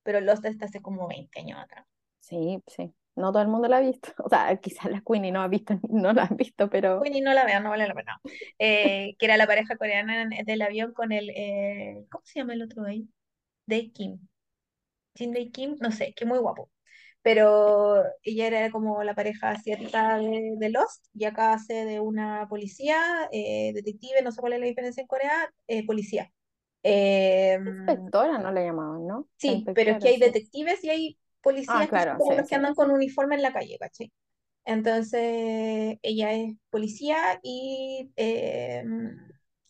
pero Lost está hace como 20 años atrás. Sí, sí. No todo el mundo la ha visto. [LAUGHS] O sea, quizás la Queenie no ha visto, [LAUGHS] no la ha visto, pero ni no la vean, no vale la pena. Eh, que era la pareja coreana en- del avión con el, eh, ¿cómo se llama el otro ahí? Dae Kim. Jin Dae Kim, no sé, que muy guapo. Pero ella era como la pareja asiática de, de Lost, y acá hace de una policía, eh, detective, no sé cuál es la diferencia en Corea, eh, policía. Eh, inspectora no la llamaban, ¿no? Sí, pero es que hay detectives y hay policías que claro, como sí, los que andan con uniforme en la calle, ¿cachai? Entonces, ella es policía y eh,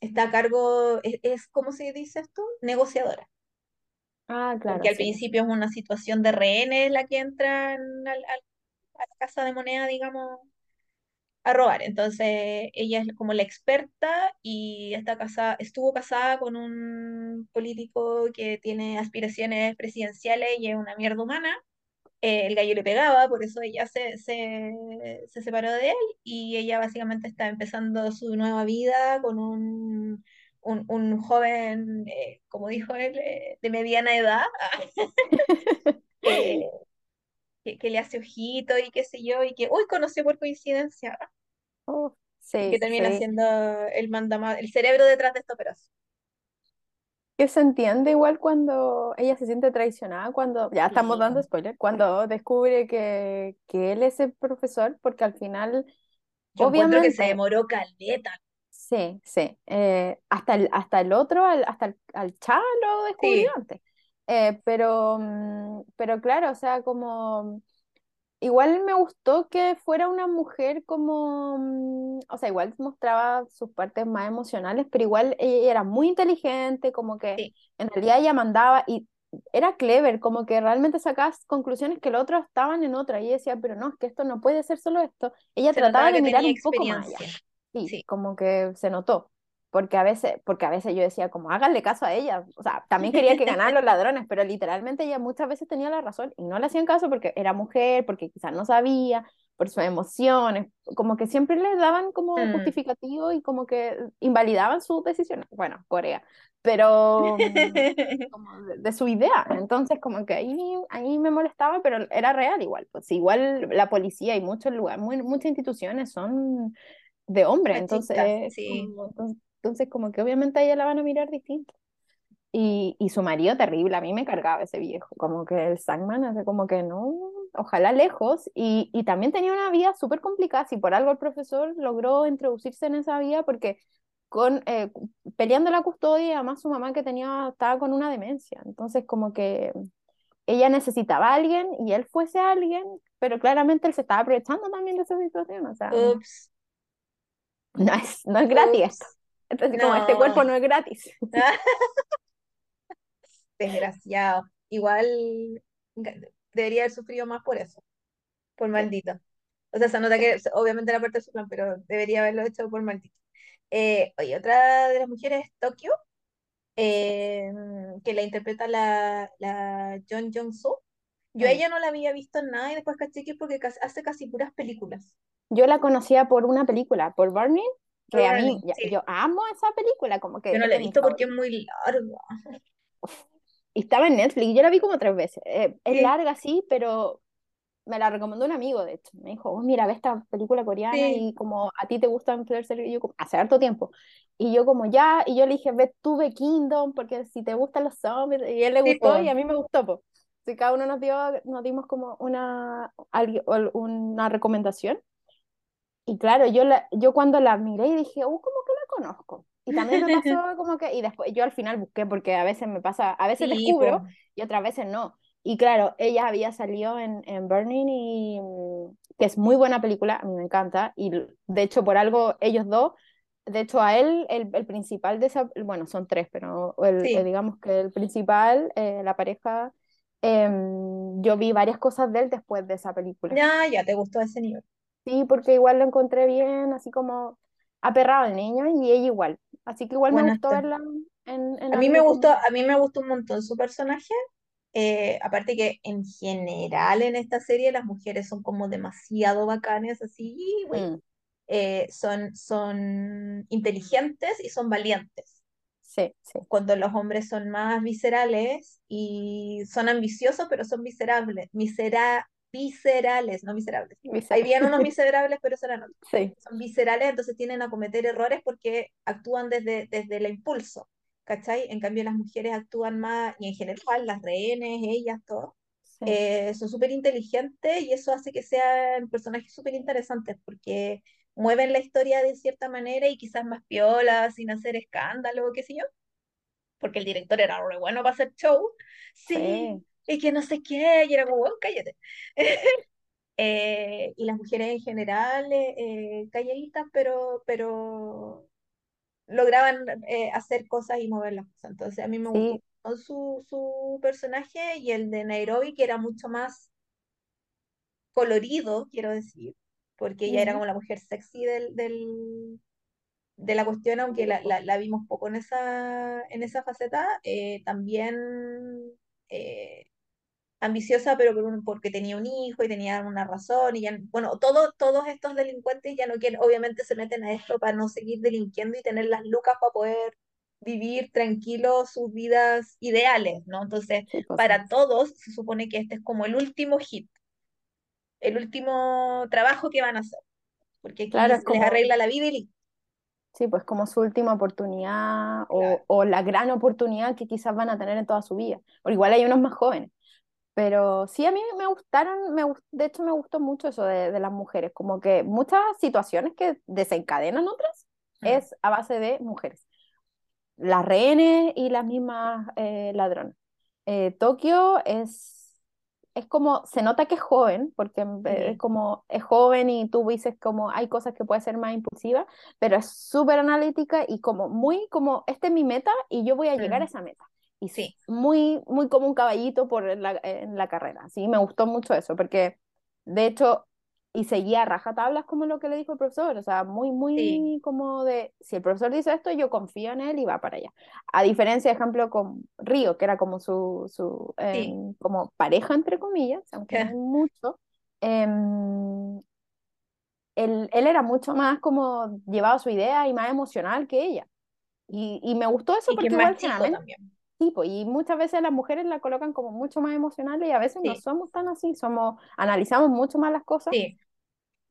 está a cargo, es, es, ¿cómo se dice esto? Negociadora. Ah, Porque claro, al sí. principio es una situación de rehenes la que entran al- al- a la casa de moneda, digamos, a robar. Entonces, ella es como la experta y está casada, estuvo casada con un político que tiene aspiraciones presidenciales y es una mierda humana. Eh, el gallo le pegaba, por eso ella se, se, se separó de él y ella básicamente está empezando su nueva vida con un, un, un joven, eh, como dijo él, eh, de mediana edad, [LAUGHS] [LAUGHS] que, que le hace ojito y qué sé yo, y que hoy conoció por coincidencia Oh, y que termina sí. siendo el mandama, el cerebro detrás de esta operación. que se entiende igual cuando ella se siente traicionada, cuando, ya estamos Sí, dando spoiler, cuando descubre que, que él es el profesor, porque al final, yo encuentro que se obviamente, demoró caleta. sí, sí, eh, hasta el, hasta el otro, al- hasta el, al Chá lo descubrió Sí, antes. Eh, pero, mm, pero claro, o sea, como Igual me gustó que fuera una mujer como, mm, o sea, igual mostraba sus partes más emocionales, pero igual ella era muy inteligente, como que sí. en realidad ella mandaba y era clever, como que realmente sacabas conclusiones que los otros estaban en otra y ella decía, pero no, es que esto no puede ser solo esto. Ella Se trataba de mirar un poco más allá, sí, Sí. como que se notó. Porque a veces, porque a veces yo decía, como háganle caso a ella. O sea, también quería que ganaran los [LAUGHS] ladrones, pero literalmente ella muchas veces tenía la razón y no le hacían caso porque era mujer, porque quizás no sabía, por sus emociones. Como que siempre les daban como Mm. justificativo y como que invalidaban sus decisiones. Bueno, Corea. Pero mm, [LAUGHS] como de, de su idea. Entonces, como que ahí, ahí me molestaba, pero era real igual. Pues igual la policía y muchos lugares, muy, muchas instituciones son de hombre, entonces, sí. entonces, entonces como que obviamente a ella la van a mirar distinto. Y, y su marido terrible, a mí me cargaba ese viejo, como que el Sandman, hace como que no, ojalá lejos, y, y también tenía una vida súper complicada, si por algo el profesor logró introducirse en esa vida, porque con, eh, peleando la custodia, además su mamá que tenía, estaba con una demencia, entonces como que ella necesitaba a alguien y él fuese alguien, pero claramente él se estaba aprovechando también de esa situación, o sea, Ups, no es, no es gratis ups. Entonces, como este cuerpo no es gratis. [LAUGHS] Desgraciado. Igual debería haber sufrido más por eso, por maldito. O sea, se nota que obviamente era parte de su plan, pero debería haberlo hecho por maldito. Eh, oye, otra de las mujeres es Tokio, eh, que la interpreta la, la Jeon Jong-soo. Yo a Mm. ella no la había visto en nada y después caché que es porque casi- hace casi puras películas. Yo la conocía por una película, por Burning, Por que a mí, sí. yo amo esa película, como Yo que no es la he visto porque es muy larga. Y estaba en Netflix, yo la vi como tres veces. Eh, es Sí, larga, sí, pero me la recomendó un amigo, de hecho. Me dijo, oh, mira, ve esta película coreana sí, y como a ti te gustan Series", y yo como, hace harto tiempo. Y yo como ya, y yo le dije, ve tú ve Kingdom, porque si te gustan los zombies, y él le sí, gustó po. y a mí me gustó, pues. Así cada uno nos dio, nos dimos como una, una recomendación. Y claro, yo, la, yo cuando la miré y dije, oh, como que la conozco. Y también me [LAUGHS] pasó como que, y después yo al final busqué porque a veces me pasa, a veces Sí, po. descubro y otras veces no. Y claro, ella había salido en, en Burning y mm, que es muy buena película, a mí me encanta. Y de hecho, por algo, ellos dos, de hecho, a él, el, el principal de esa, bueno, son tres, pero el, el, Sí. digamos que el principal, eh, la pareja, em, yo vi varias cosas de él después de esa película. Ya, ya te gustó ese nivel. Sí, porque igual lo encontré bien, así como aperrado el niño y ella igual. Así que igual me gustó está. verla en, en A mí me gustó, como... a mí me gustó un montón su personaje. Eh, aparte que en general en esta serie las mujeres son como demasiado bacanes, así, güey. Mm, Eh, son, son inteligentes y son valientes. sí, sí, Cuando los hombres son más viscerales y son ambiciosos, pero son miserables, misera, viscerales, no miserables. Visceral. bien unos miserables, pero serán otros. Sí, Son viscerales, entonces tienden a cometer errores porque actúan desde, desde el impulso, ¿cachai? En cambio, las mujeres actúan más, y en general, las rehenes, ellas, todo, sí, eh, son súper inteligentes y eso hace que sean personajes súper interesantes porque mueven la historia de cierta manera y quizás más piola, sin hacer escándalo, qué sé yo, porque el director era re bueno para hacer show. Sí, sí, y que no sé qué, y era como, "Bueno, cállate. [LAUGHS] Eh, y las mujeres en general, eh, calladitas, pero, pero lograban eh, hacer cosas y mover las cosas. Entonces a mí me gustó su, su personaje y el de Nairobi, que era mucho más colorido, quiero decir, porque ella era como la mujer sexy del, del, de la cuestión, aunque la, la, la vimos poco en esa, en esa faceta, eh, también eh, ambiciosa, pero por un- porque tenía un hijo y tenía una razón, y ya, bueno, todo, todos estos delincuentes ya no quieren, obviamente se meten a esto para no seguir delinquiendo y tener las lucas para poder vivir tranquilos sus vidas ideales, ¿no? Entonces, pues para todos se supone que este es como el último hit, el último trabajo que van a hacer, porque Claro, aquí se les como, arregla la vida y sí, pues como su última oportunidad Claro. o, o la gran oportunidad que quizás van a tener en toda su vida. O igual hay unos más jóvenes. Pero sí, a mí me gustaron, me, de hecho me gustó mucho eso de, de las mujeres, como que muchas situaciones que desencadenan otras Mm, es a base de mujeres, las rehenes y las mismas eh, ladronas. Eh, Tokio es, es como, se nota que es joven, porque es como, es joven y tú dices como hay cosas que puede ser más impulsiva, pero es súper analítica y como muy como, esta es mi meta y yo voy a llegar a mm, esa meta. Y sí, muy, muy como un caballito por la, en la carrera, ¿sí? Me gustó mucho eso, porque de hecho, y seguía a rajatablas como lo que le dijo el profesor, o sea, muy, sí, muy como de, si el profesor dice esto, yo confío en él y va para allá. A diferencia, ejemplo, con Río, que era como su, su sí. em, como pareja, entre comillas, aunque no hay mucho, em, él, él era mucho más como llevado a su idea y más emocional que ella. Y, y me gustó eso Y porque igual chico generalmente, también. tipo, y muchas veces las mujeres la colocan como mucho más emocional y a veces no Sí, somos tan así, somos, analizamos mucho más las cosas, sí.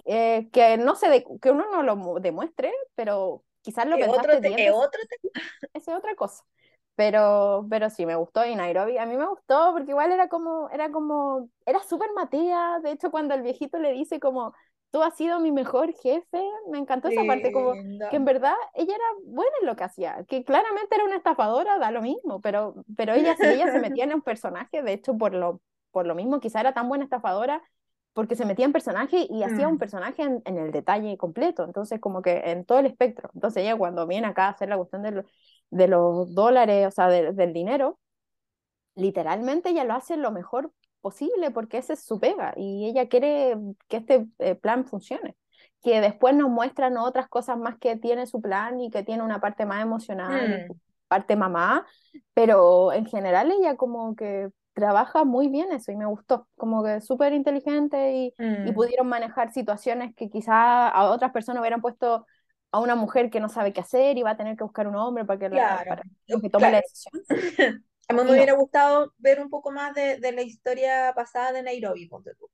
eh, que no se de- que uno no lo mu- demuestre, pero quizás lo Es otro, te- otro [LAUGHS] esa es otra cosa. Pero, pero sí, me gustó y Nairobi, a mí me gustó porque igual era como, era como, era súper Matías, de hecho cuando el viejito le dice como, tú has sido mi mejor jefe, me encantó esa parte, como que en verdad ella era buena en lo que hacía, que claramente era una estafadora, da lo mismo, pero, pero ella sí, ella se [LAUGHS] metía en un personaje, de hecho por lo, por lo mismo quizá era tan buena estafadora, porque se metía en personaje y hacía un Mm, personaje en, en el detalle completo, entonces como que en todo el espectro, entonces ella cuando viene acá a hacer la cuestión del de los dólares, o sea, de- del dinero, literalmente ella lo hace lo mejor posible porque ese es su pega y ella quiere que este eh, plan funcione. Que después nos muestran otras cosas más que tiene su plan y que tiene una parte más emocional y Mm, parte mamá, pero en general ella como que trabaja muy bien eso y me gustó, como que súper inteligente y, y mm, pudieron manejar situaciones que quizá a otras personas hubieran puesto a una mujer que no sabe qué hacer y va a tener que buscar un hombre para que, la, claro, para Eh, que tome la claro. decisión. [LAUGHS] A mí me Aquí hubiera no. gustado ver un poco más de, de la historia pasada de Nairobi, ponte tú,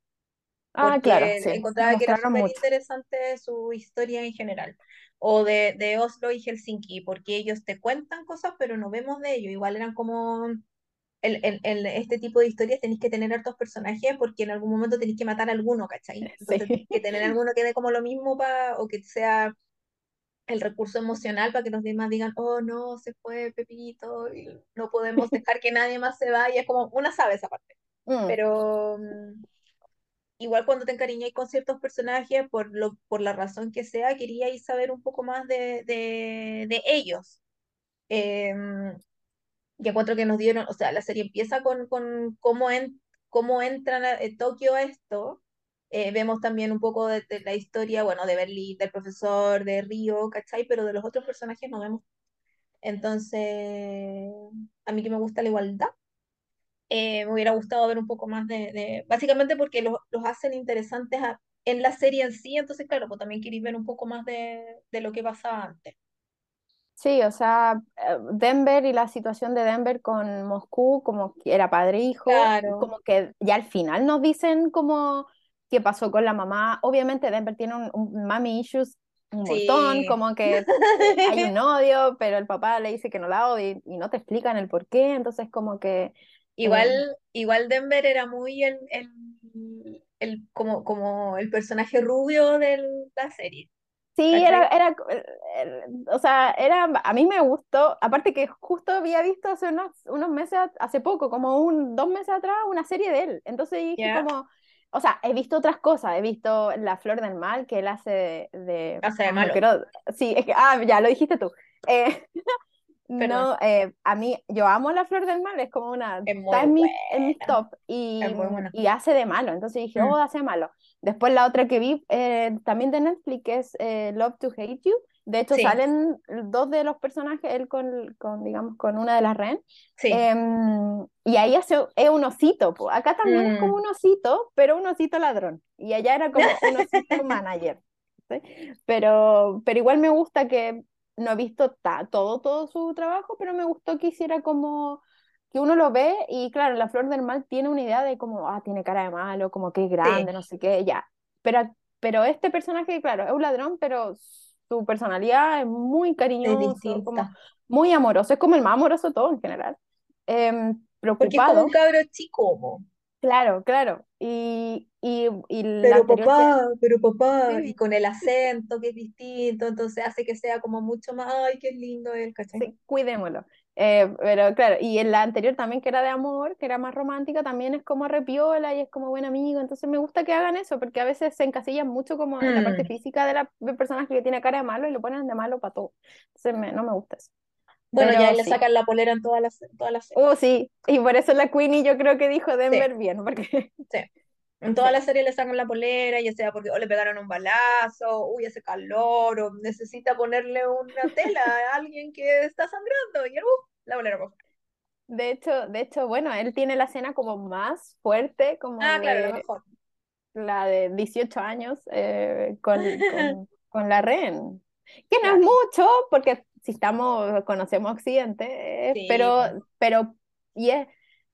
Ah, claro, sí, no encontraba que era súper interesante su historia en general. O de, de Oslo y Helsinki, porque ellos te cuentan cosas, pero no vemos de ellos. Igual eran como el, el- el- este tipo de historias tenéis que tener hartos personajes porque en algún momento tenéis que matar a alguno, ¿cachai? [LAUGHS] Entonces Sí. que tener alguno que dé como lo mismo para, o que sea el recurso emocional para que los demás digan, oh no, se fue Pepito y no podemos dejar que nadie más se vaya. Es como una sabe esa parte. Mm, Pero mm, igual cuando te encariñáis con ciertos personajes, por, lo, por la razón que sea, queríais saber un poco más de, de, de ellos. Em, que encuentro que nos dieron, o sea, la serie empieza con, con cómo, en, cómo entran a eh, Tokio esto. Eh, vemos también un poco de, de la historia, bueno, de Berlín, del profesor, de Río, ¿cachai? Pero de los otros personajes no vemos. Entonces, a mí que me gusta la igualdad, eh, me hubiera gustado ver un poco más de, de- básicamente porque los, los hacen interesantes a- en la serie en sí, entonces, claro, pues también queréis ver un poco más de, de lo que pasaba antes. Sí, o sea, eh, Denver y la situación de Denver con Moscú, como que era padre e hijo, Claro, como que ya al final nos dicen como qué pasó con la mamá. Obviamente Denver tiene un, un mommy issues un montón, sí. como que eh, hay un odio, pero el papá le dice que no la odia y, no te explican el por qué, entonces como que Igual, eh, igual Denver era muy el, el, el- como, como el personaje rubio de la serie, Sí, era, ¿cachai? era, eh, o sea, era, a mí me gustó, aparte que justo había visto hace unos, unos meses, hace poco, como un, dos meses atrás, una serie de él. Entonces dije Ya, como, o sea, he visto otras cosas, he visto La Flor del Mal, que él hace de, hace de no malo, quiero, sí, es que, ah, ya, lo dijiste tú. Eh, [LAUGHS] no, eh, a mí, yo amo La Flor del Mal, es como una, es está en mis, en buena, top, y, y hace de malo, entonces dije, oh, Mm, hace de malo. Después la otra que vi, eh, también de Netflix, es eh, Love to Hate You, de hecho sí, salen dos de los personajes, él con, con digamos, con una de las Ren, sí. em, y ahí hace, es un osito, po. acá también es como Mm. un osito, pero un osito ladrón, y allá era como [LAUGHS] un osito manager. ¿sí? Pero, pero igual me gusta que no he visto todo, todo su trabajo, pero me gustó que hiciera como que uno lo ve y claro, la Flor del Mal tiene una idea de como, ah, tiene cara de malo, como que es Sí, grande, no sé qué, ya. Pero, pero este personaje, claro, es un ladrón, pero su personalidad es muy es cariñoso, como distinta. muy amoroso, es como el más amoroso de todo en general. Em, Porque es como un preocupado, cabro chico, po. claro, claro. Y, y, y Pero que... papá, pero papá, y con el acento que es distinto, entonces hace que sea como mucho más, ay, qué lindo él, ¿cachai? Sí, cuidémoslo. Eh, pero claro, y en la anterior también que era de amor, que era más romántica, también es como repiola y es como buen amigo, entonces me gusta que hagan eso, porque a veces se encasillan mucho como en la parte Mm. física de la del personaje que tiene cara de malo y lo ponen de malo para todo. Entonces me- no me gusta eso. Bueno, ya Pero le sí. sacan la polera en todas las, todas las. Oh, sí, y por eso la Queenie yo creo que dijo Sí, Denver bien, porque sí. En sí, todas las series le sacan la polera, ya sea porque o le pegaron un balazo, uy, hace calor, o necesita ponerle una tela a alguien que está sangrando, y uh, la polera roja. de hecho, de hecho, bueno, él tiene la escena como más fuerte, como Ah, claro, la de mejor. la de 18 años eh, con, con, [LAUGHS] con la REN, que no es mucho, porque si estamos, conocemos Occidente, eh, sí, pero, pero, y es,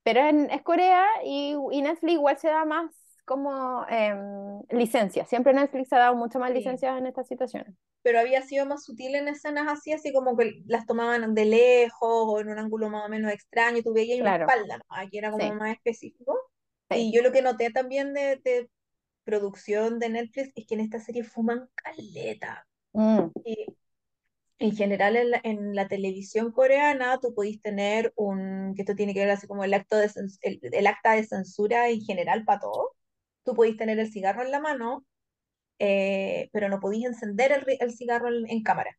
pero en, es Corea y, y Netflix igual se da más como eh, licencia, siempre Netflix ha dado mucho más sí. licencias en estas situaciones. Pero había sido más sutil en escenas así, así como que las tomaban de lejos o en un ángulo más o menos extraño, tú veías una Claro, espalda, ¿no? Aquí era como sí, más específico. sí. Y yo lo que noté también de, de producción de Netflix es que en esta serie fuman caleta. Mm, Y en general en la, en la televisión coreana tú podís tener un, que esto tiene que ver así como el acto de el, el acta de censura en general para todo. Tú podís tener el cigarro en la mano, eh, pero no podís encender el, el cigarro en, en cámara.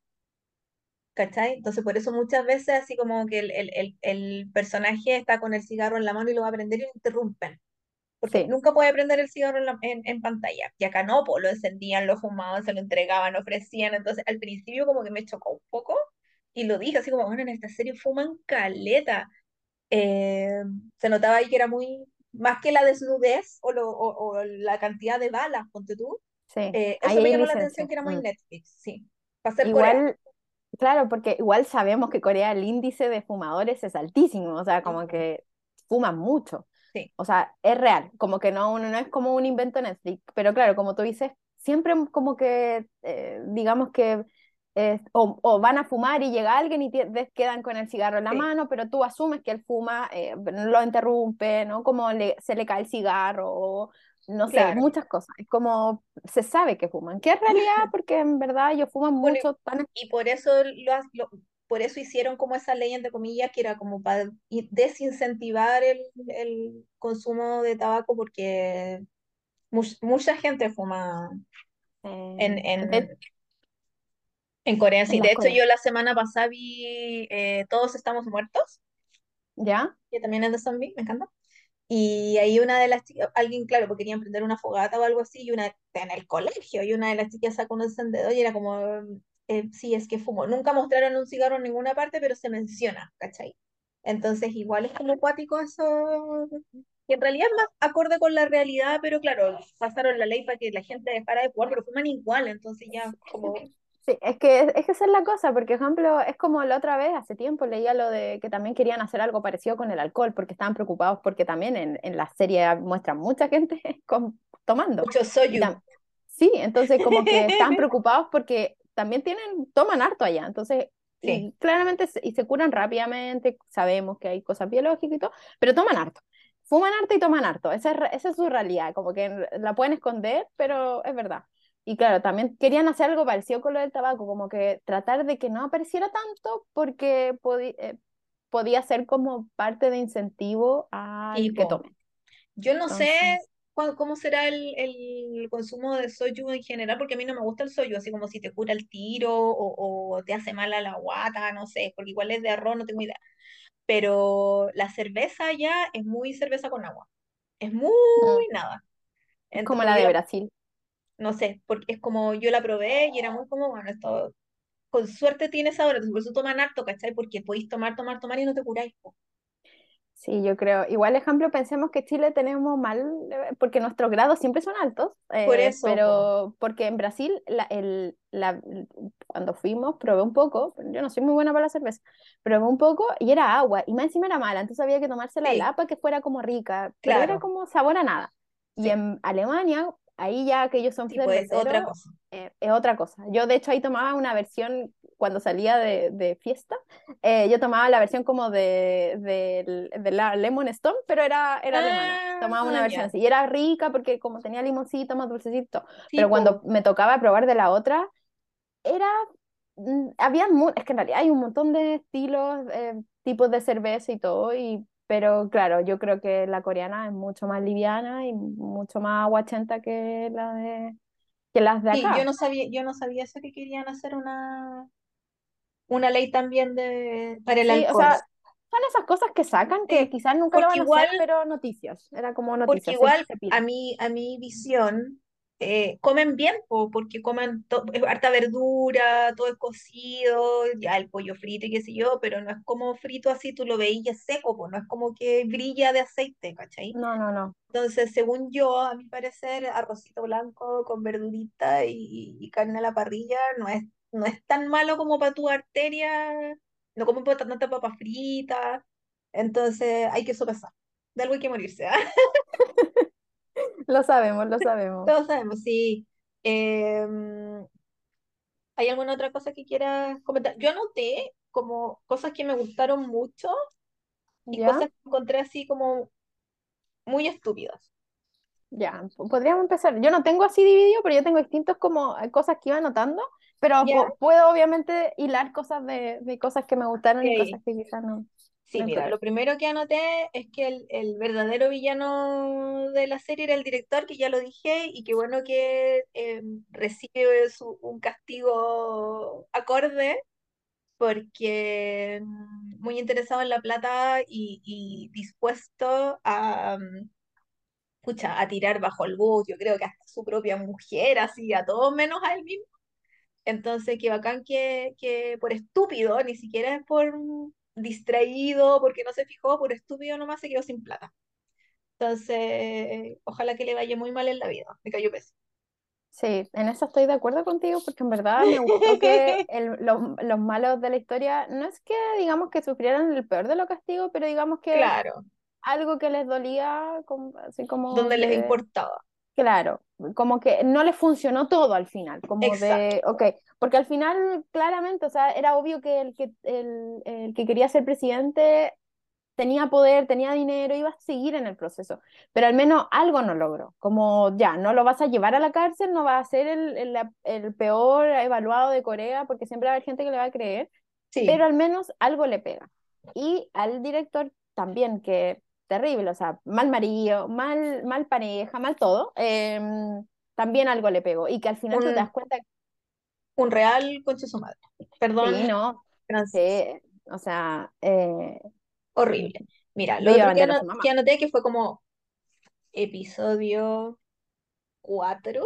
¿Cachai? Entonces por eso muchas veces así como que el, el, el, el personaje está con el cigarro en la mano y lo va a prender y lo interrumpen. porque Sí, nunca puede prender el cigarro en, la- en, en pantalla. Y acá no, pues lo encendían, lo fumaban, se lo entregaban, lo ofrecían. Entonces, al principio como que me chocó un poco y lo dije así como, bueno, en esta serie fuman caleta. Eh, se notaba ahí que era muy, más que la desnudez o, lo, o, o la cantidad de balas, ponte tú. sí, eh, eso me llamó la atención que era muy Mm. Netflix, sí. Para ser Corea. Igual, claro, porque igual sabemos que Corea el índice de fumadores es altísimo, o sea, como que fuman mucho. sí, O sea, es real, como que no, no es como un invento Netflix, pero claro, como tú dices, siempre como que, eh, digamos que, eh, o, o van a fumar y llega alguien y te- quedan con el cigarro en la sí, mano, pero tú asumes que él fuma, eh, lo interrumpe, ¿no? Como le, se le cae el cigarro, o no sé, muchas cosas. Es como se sabe que fuman, que es realidad, [LAUGHS] porque en verdad ellos fuman mucho, tan... y por eso lo, por eso hicieron como esa ley, entre comillas, que era como para desincentivar el, el consumo de tabaco, porque much- mucha gente fuma en, en Corea. en Sí, las de hecho, Coreas. yo la semana pasada vi eh, Todos estamos muertos, ¿Ya? que también es de zombies, me encanta. Y ahí una de las chicas, alguien, claro, porque querían prender una fogata o algo así, y una en el colegio, y una de las chicas sacó un encendedor y era como, eh, sí, es que fumo. Nunca mostraron un cigarro en ninguna parte, pero se menciona, ¿cachai? Entonces, igual es como acuático eso, que en realidad es más acorde con la realidad, pero claro, pasaron la ley para que la gente dejara de fumar, pero fuman igual, entonces ya, como, Sí, es que, es que esa es la cosa, porque, por ejemplo, es como la otra vez, hace tiempo leía lo de que también querían hacer algo parecido con el alcohol, porque estaban preocupados, porque también en, en la serie muestran mucha gente [LAUGHS] con, tomando. mucho Y soyu. tam- sí, entonces como que estaban preocupados porque también tienen, toman harto allá, entonces, Sí, y claramente, y se curan rápidamente, sabemos que hay cosas biológicas y todo, pero toman harto. Fuman harto y toman harto, esa es, esa es su realidad, como que la pueden esconder, pero es verdad. Y claro, también querían hacer algo parecido con lo del tabaco, como que tratar de que no apareciera tanto porque eh, podía ser como parte de incentivo al que tipo. tome. Yo no sé Entonces, cuál- cómo será el, el consumo de soju en general, porque a mí no me gusta el soju, así como si te cura el tiro o, o te hace mal a la guata, no sé, porque igual es de arroz, no tengo idea. Pero la cerveza ya es muy cerveza con agua, es muy mm, nada. es Ent- como la de Brasil. No sé, porque es como yo la probé y era muy como, bueno, esto con suerte tiene sabor, entonces por eso toman harto, ¿cachai? Porque podéis tomar, tomar, tomar y no te curáis. po. Sí, yo creo. Igual, ejemplo, pensemos que Chile tenemos mal, eh, porque nuestros grados siempre son altos, Por eh, eso, po. pero porque en Brasil, la, el, la, cuando fuimos, probé un poco, yo no soy muy buena para la cerveza, probé un poco y era agua, y más encima era mala, entonces había que tomarse la Sí, lapa que fuera como rica, pero era claro, como sabor a nada. Y sí, en Alemania, ahí ya que ellos son sí, pues es otra cosa. eh, es otra cosa. Yo de hecho ahí tomaba una versión cuando salía de, de fiesta eh, yo tomaba la versión como de, de, de la Lemon Stone, pero era, era alemana. Tomaba Ah, una versión así. Y era rica porque como tenía limoncito, más dulcecito. Pero cuando me tocaba probar de la otra, era... mm, Había es que en realidad hay un montón de estilos, eh, tipos de cerveza y todo, y, pero claro, yo creo que la coreana es mucho más liviana y mucho más aguachenta que, la de, que las de sí, yo acá. no sabía, yo no sabía eso que querían hacer una, una ley también de, para el Sí, o alcohol. sea, son esas cosas que sacan que Sí, quizás nunca lo porque van a igual, hacer, pero noticias. Era como porque noticias, se, igual a mi, a mi visión, eh, comen bien, po, porque comen harta verdura, todo es cocido, ya el pollo frito y qué sé yo, pero no es como frito así, tú lo veías seco, po, no es como que brilla de aceite, ¿cachai? No, no, no. Entonces, según yo, a mi parecer, arrocito blanco con verdurita y, y carne a la parrilla no es, no es tan malo como para tu arteria, no como para tanta papa frita. Entonces, hay que sopesar. De algo hay que morirse, ¿ah? [LAUGHS] [LAUGHS] Lo sabemos, lo sabemos. Todos sabemos, sí. Em, ¿hay alguna otra cosa que quieras comentar? Yo anoté como cosas que me gustaron mucho y ¿Ya? cosas que encontré así como muy estúpidas. Ya. Podríamos empezar. Yo no tengo así dividido, pero yo tengo distintos como eh, cosas que iba anotando, pero puedo obviamente hilar cosas de, de cosas que me gustaron y cosas que quizás no, Sí, mira, lo primero que anoté es que el, el verdadero villano de la serie era el director, que ya lo dije, y que bueno que eh, recibe su- un castigo acorde, porque mm, muy interesado en la plata y, y dispuesto a, pucha, a tirar bajo el bus, yo creo que hasta su propia mujer, así, a todos menos a él mismo. Entonces, qué bacán que, que por estúpido, ni siquiera es por distraído, porque no se fijó, por estúpido nomás se quedó sin plata. Entonces, ojalá que le vaya muy mal en la vida. Me cayó peso. Sí, en eso estoy de acuerdo contigo porque en verdad me gustó que [LAUGHS] el- los, los malos de la historia no es que digamos que sufrieran el peor de los castigos, pero digamos que Claro, algo que les dolía, como- así como donde les importaba. claro, como que no les funcionó todo al final, como Exacto. de, ok, porque al final claramente, o sea, era obvio que el que, el, el que quería ser presidente tenía poder, tenía dinero, iba a seguir en el proceso, pero al menos algo no logró, como ya, no lo vas a llevar a la cárcel, no va a ser el, el, el peor evaluado de Corea, porque siempre va a haber gente que le va a creer, pero Sí, al menos algo le pega. Y al director también, que terrible, o sea, mal marido, mal, mal pareja, mal todo, eh, también algo le pegó, y que al final tú te das un, cuenta, un real concha su madre. sí, Perdón, no, Francis. sí, o sea, eh, Horrible. Mira, lo otro que, bandera ano- su que anoté que fue como episodio 4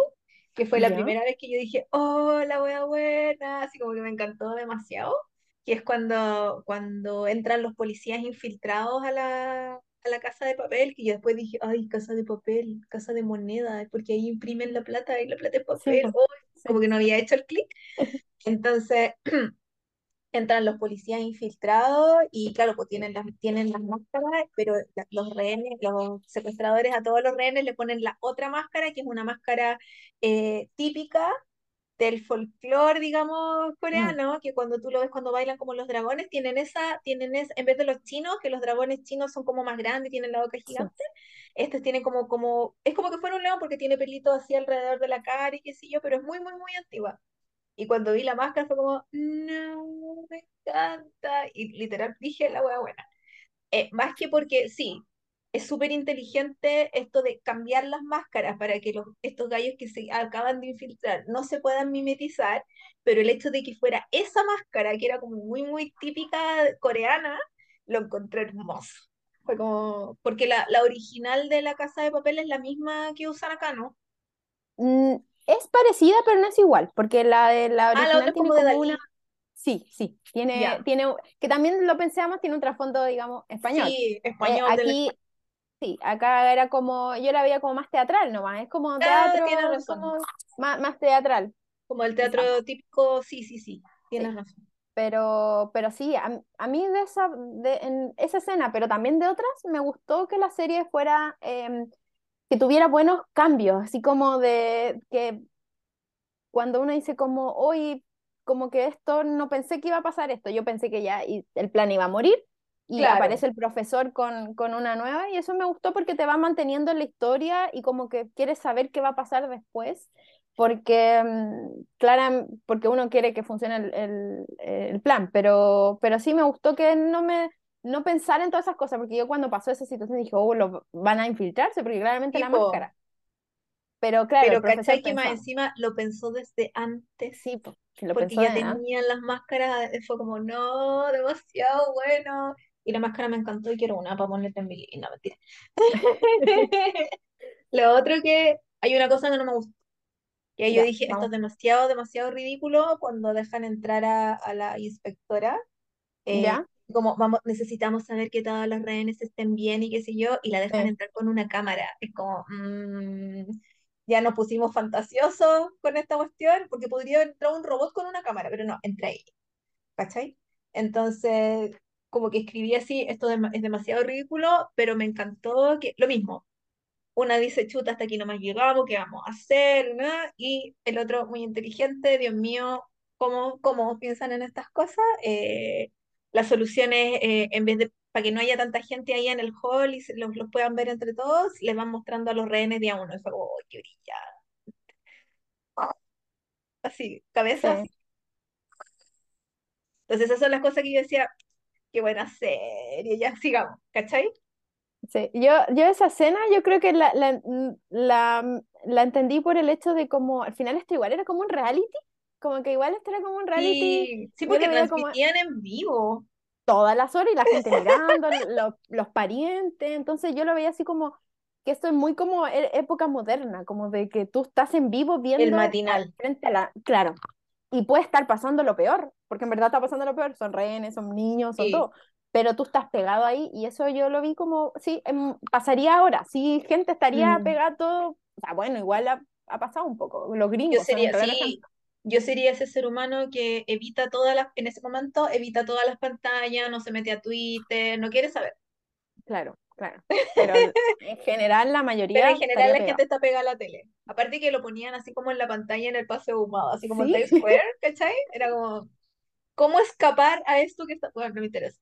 que fue la ¿Ya? primera vez que yo dije, oh, la wea buena, así como que me encantó demasiado, que es cuando, cuando entran los policías infiltrados a la, a la casa de papel, que yo después dije, ay, casa de papel, casa de moneda, porque ahí imprimen la plata y la plata es Sí, papel, pues, oh, como sí. que no había hecho el clic. [LAUGHS] Entonces, [CLEARS THROAT] entran los policías infiltrados y claro, pues tienen las, tienen las máscaras, pero la- los rehenes, los secuestradores a todos los rehenes le ponen la otra máscara, que es una máscara eh, típica del folclore, digamos, Mm, coreano, que cuando tú lo ves cuando bailan como los dragones, tienen esa, tienen esa, en vez de los chinos, que los dragones chinos son como más grandes y tienen la boca sí. gigante, estos tienen como, como, es como que fuera un león porque tiene pelitos así alrededor de la cara y qué sé yo, pero es muy, muy, muy antigua. Y cuando vi la máscara fue como, no, me encanta. Y literal dije la wea buena. Eh, más que porque sí, es súper inteligente esto de cambiar las máscaras para que los, estos gallos que se acaban de infiltrar no se puedan mimetizar, pero el hecho de que fuera esa máscara, que era como muy, muy típica coreana, lo encontré hermoso. Fue como, porque la, la original de la Casa de Papel es la misma que usan acá, ¿no? Mm, es parecida, pero no es igual, porque la de la Ah, la otra original tiene como de como una, sí, sí, tiene, Ya. tiene, que también lo pensamos, tiene un trasfondo, digamos, español. Sí, Eh, español del aquí, sí, acá era como, yo la veía como más teatral nomás, es como Ah, teatro, razón. como más, más teatral, Como el teatro típico, sí, sí, sí, sí. tienes razón. Pero, pero sí, a, a mí de esa, de, en esa escena, pero también de otras, me gustó que la serie fuera, em, que tuviera buenos cambios, así como de que cuando uno dice como, hoy, como que esto, no pensé que iba a pasar esto, yo pensé que ya y el plan iba a morir y Claro, aparece el profesor con, con una nueva y eso me gustó porque te va manteniendo en la historia y como que quieres saber qué va a pasar después, porque, mm, clara, porque uno quiere que funcione el, el, el plan, pero, pero sí me gustó que no me... No pensar en todas esas cosas, porque yo cuando pasó esa situación dije, oh, lo, van a infiltrarse, porque claramente la tipo, máscara. Pero claro, pero ¿cachai que más encima lo pensó desde antes? Sí, po, lo Porque pensó ya tenían las máscaras, fue como, no, demasiado bueno. Y la máscara me encantó y quiero una para ponerla en mi... No, mentira. [LAUGHS] Lo otro que, hay una cosa que no me gustó. Que yo Ya, dije, esto es demasiado, demasiado ridículo cuando dejan entrar a, a la inspectora eh, ¿Ya? como vamos, necesitamos saber que todos los rehenes estén bien y qué sé yo, y la dejan Sí, entrar con una cámara. Es como, mm, ya nos pusimos fantasiosos con esta cuestión, porque podría entrar un robot con una cámara, pero no, entra ahí, ¿cachai? Entonces, como que escribí así, esto es demasiado ridículo, pero me encantó que, lo mismo, una dice, chuta, hasta aquí no más llegamos, ¿qué vamos a hacer? ¿no? Y el otro, muy inteligente, Dios mío, ¿cómo, cómo piensan en estas cosas? Eh, la solución es, eh, en vez de, para que no haya tanta gente ahí en el hall y los, los puedan ver entre todos, les van mostrando a los rehenes de a uno. Y fue, oh, qué brilla. Así, cabeza sí, así. Entonces esas son las cosas que yo decía, qué buena serie, ya sigamos, ¿cachai? sí. Yo, yo esa escena, yo creo que la, la, la, la entendí por el hecho de como, al final esto igual era como un reality, como que igual esto era como un reality, Sí, sí, porque veía como transmitían en vivo. todas las horas y la gente [LAUGHS] mirando, los, los parientes, entonces yo lo veía así como, que esto es muy como e- época moderna, como de que tú estás en vivo El viendo a- matinal. frente a la, claro, y puede estar pasando lo peor, porque en verdad está pasando lo peor, son rehenes, son niños, son Sí. todo, pero tú estás pegado ahí y eso yo lo vi como, sí, em, pasaría ahora, sí, gente estaría Mm. pegada todo, o sea, bueno, igual ha, ha pasado un poco, los Yo gringos son sería, sí, yo sería ese ser humano que evita todas las, en ese momento, evita todas las pantallas, no se mete a Twitter, no quiere saber. claro, claro, pero [LAUGHS] en general la Pero mayoría en general la gente está pegada a la tele. Aparte que lo ponían así como en la pantalla en el paseo ahumado, así como en Sí, Times Square, ¿cachai? Era como, ¿cómo escapar a esto que está? Bueno, no me interesa,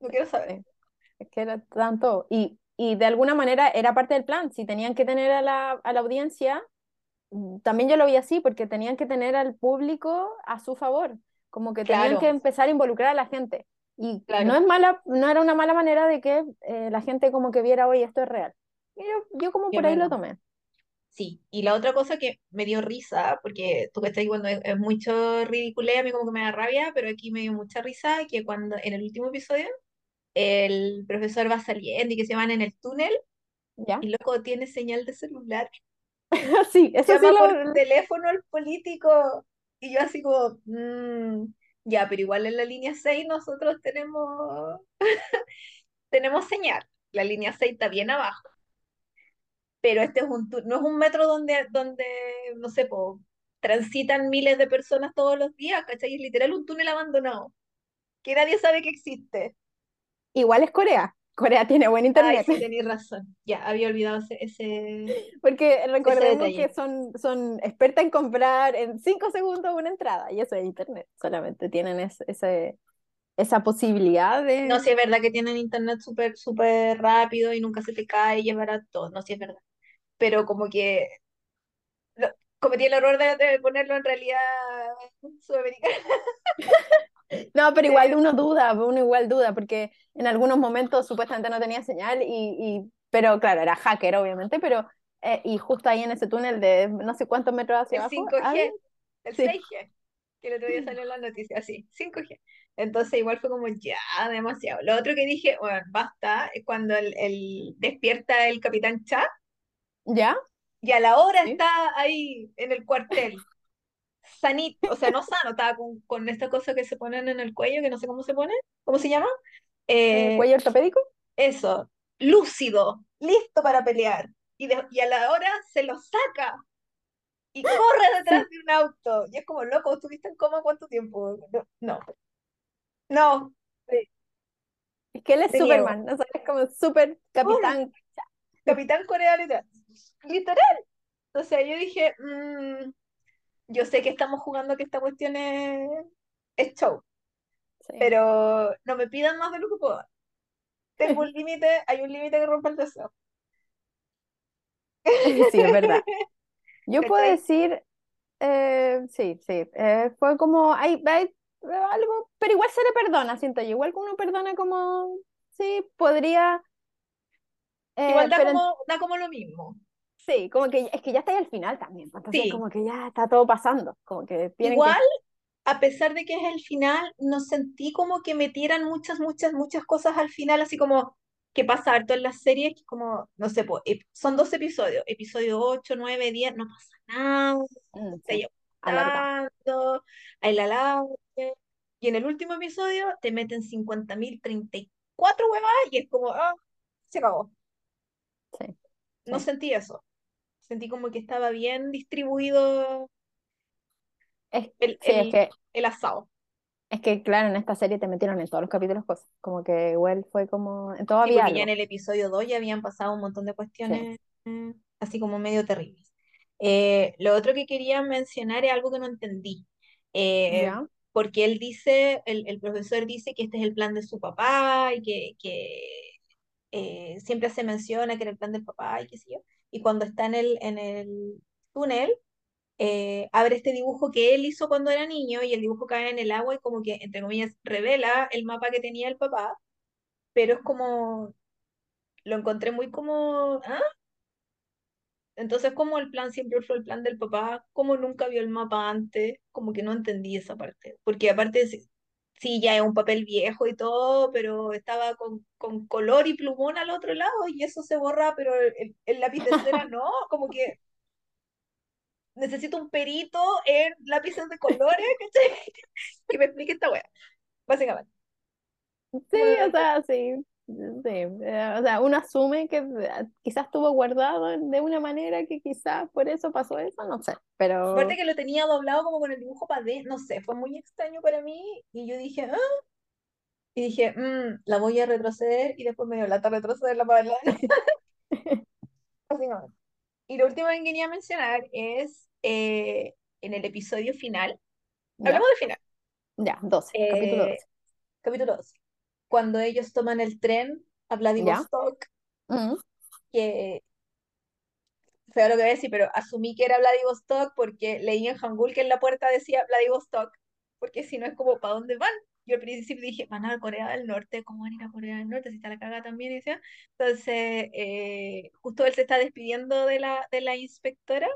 no quiero saber. Es que era tanto. Y, y de alguna manera era parte del plan. Si tenían que tener a la, a la audiencia, mm, también yo lo vi así, porque tenían que tener al público a su favor. Como que tenían Claro, que empezar a involucrar a la gente. Y no claro, es mala, no era una mala manera de que eh, la gente como que viera, oye, esto es real. Y yo, yo como es por ahí lo tomé. Sí, y la otra cosa que me dio risa, porque tú que estás cuando es, es mucho ridiculeo, a mí como que me da rabia, pero aquí me dio mucha risa que cuando en el último episodio el profesor va saliendo y que se van en el túnel ¿Ya? y loco tiene señal de celular, [LAUGHS] Sí, eso sí llama por lo... [LAUGHS] teléfono al político y yo así como, "Mm, ya, pero igual en la línea 6 nosotros tenemos, [LAUGHS] tenemos señal, la línea 6 está bien abajo, pero este es un, no es un metro donde, donde no sé, po, transitan miles de personas todos los días, ¿cachai? Es literal un túnel abandonado, que nadie sabe que existe. Igual es Corea. Corea tiene buen Ay, internet. sí, [LAUGHS] tenéis razón. Ya, había olvidado ese, ese, Porque ese recordemos que son, son expertas en comprar en cinco segundos una entrada, y eso es internet. Solamente tienen es- ese, esa posibilidad No, de. sí es verdad que tienen internet súper, súper rápido y nunca se te cae y es barato. No, sí es verdad. Pero como que lo- cometí el error de, de ponerlo en realidad sudamericana. [LAUGHS] No, pero igual De- uno duda, uno igual duda, porque en algunos momentos supuestamente no tenía señal, y, y- pero claro, era hacker, obviamente, pero. eh, y justo ahí en ese túnel de no sé cuántos metros hacia el abajo, cinco había. g el Sí, 6G, que el otro día salió en la noticia, así, 5G. Entonces igual fue como ya, demasiado. Lo otro que dije, bueno, basta, es cuando el, el- despierta el capitán Cha ¿ya? y a la hora Sí. está ahí en el cuartel. Sanito, o sea, no sano, estaba con, con esta cosa que se ponen en el cuello, que no sé cómo se pone, ¿cómo se llama? Eh, ¿cuello ortopédico? eso, lúcido, listo para pelear. Y, de- y a la hora se lo saca y [GASPS] corre detrás Sí. de un auto. Y es como, loco, ¿estuviste en coma cuánto tiempo? No, no, no, Sí. Es que él es te. Superman, ¿no? Es como super capitán. Capitán Corea literal. Literal. O sea, yo dije, mm, yo sé que estamos jugando que esta cuestión es, es show, Sí. pero no me pidan más de lo que puedo. tengo un límite, hay un límite que rompe el deseo. Sí, es verdad. [LAUGHS] Yo puedo decir, eh, sí, sí, eh, fue como, hay, hay algo, pero igual se le perdona, siento yo, igual que uno perdona como, sí, podría, Igual eh, da pero en- como, da como lo mismo. Sí, como que es que ya está ahí al final también, pues, entonces Sí, como que ya está todo pasando, como que igual, que, a pesar de que es el final, no sentí como que metieran muchas, muchas, muchas cosas al final, así como que pasa harto en las series, que como, no sé, po, ep- son dos episodios, episodio 8 9 10 no pasa nada, mm, se sí, la larga, y en el último episodio te meten cincuenta mil treinta y cuatro huevas y es como, ah, se acabó. sí, No sentí eso. Sentí como que estaba bien distribuido Es, el, sí, es el, que, el asado. es que claro, en esta serie te metieron en todos los capítulos cosas, como que igual fue como, en todo Sí, había ya en el episodio 2 ya habían pasado un montón de cuestiones así como medio terribles. Eh, lo otro que quería mencionar es algo que no entendí. Eh, porque él dice, el, el profesor dice que este es el plan de su papá y que, que eh, siempre se menciona que era el plan del papá y qué sé yo. Y cuando está en el, en el túnel, eh, abre este dibujo que él hizo cuando era niño y el dibujo cae en el agua y como que, entre comillas, revela el mapa que tenía el papá, pero es como, lo encontré muy como, ¿ah? Entonces como el plan siempre fue el plan del papá, como nunca vio el mapa antes, como que no entendí esa parte, porque aparte sí, ya es un papel viejo y todo, pero estaba con, con color y plumón al otro lado y eso se borra, pero el, el lápiz de cera [LAUGHS] no, como que necesito un perito en lápices de colores, [LAUGHS] ¿cachai? Que me explique esta wea, básicamente. Sí, Bueno, o sea, sí, sí, eh, o sea, uno asume que eh, quizás estuvo guardado de una manera que quizás por eso pasó eso, no sé, aparte pero que lo tenía doblado como con el dibujo para adentro, no sé, fue muy extraño para mí y yo dije, ah, y dije, "Mm, la voy a retroceder y después me dio lata retrocederla para adelante, [LAUGHS] [LAUGHS] básicamente. Y lo último que quería mencionar es eh, en el episodio final, ya, hablamos del final, ya, doce capítulo eh, doce. capítulo 2, cuando ellos toman el tren a Vladivostok, mm, que feo lo que voy a decir, pero asumí que era Vladivostok porque leí en Hangul que en la puerta decía Vladivostok, porque si no es como, ¿para dónde van? Yo al principio dije, van a Corea del Norte, ¿cómo van a ir a Corea del Norte? Si está la caga también, y decía. Entonces, eh, justo él se está despidiendo de la, de la inspectora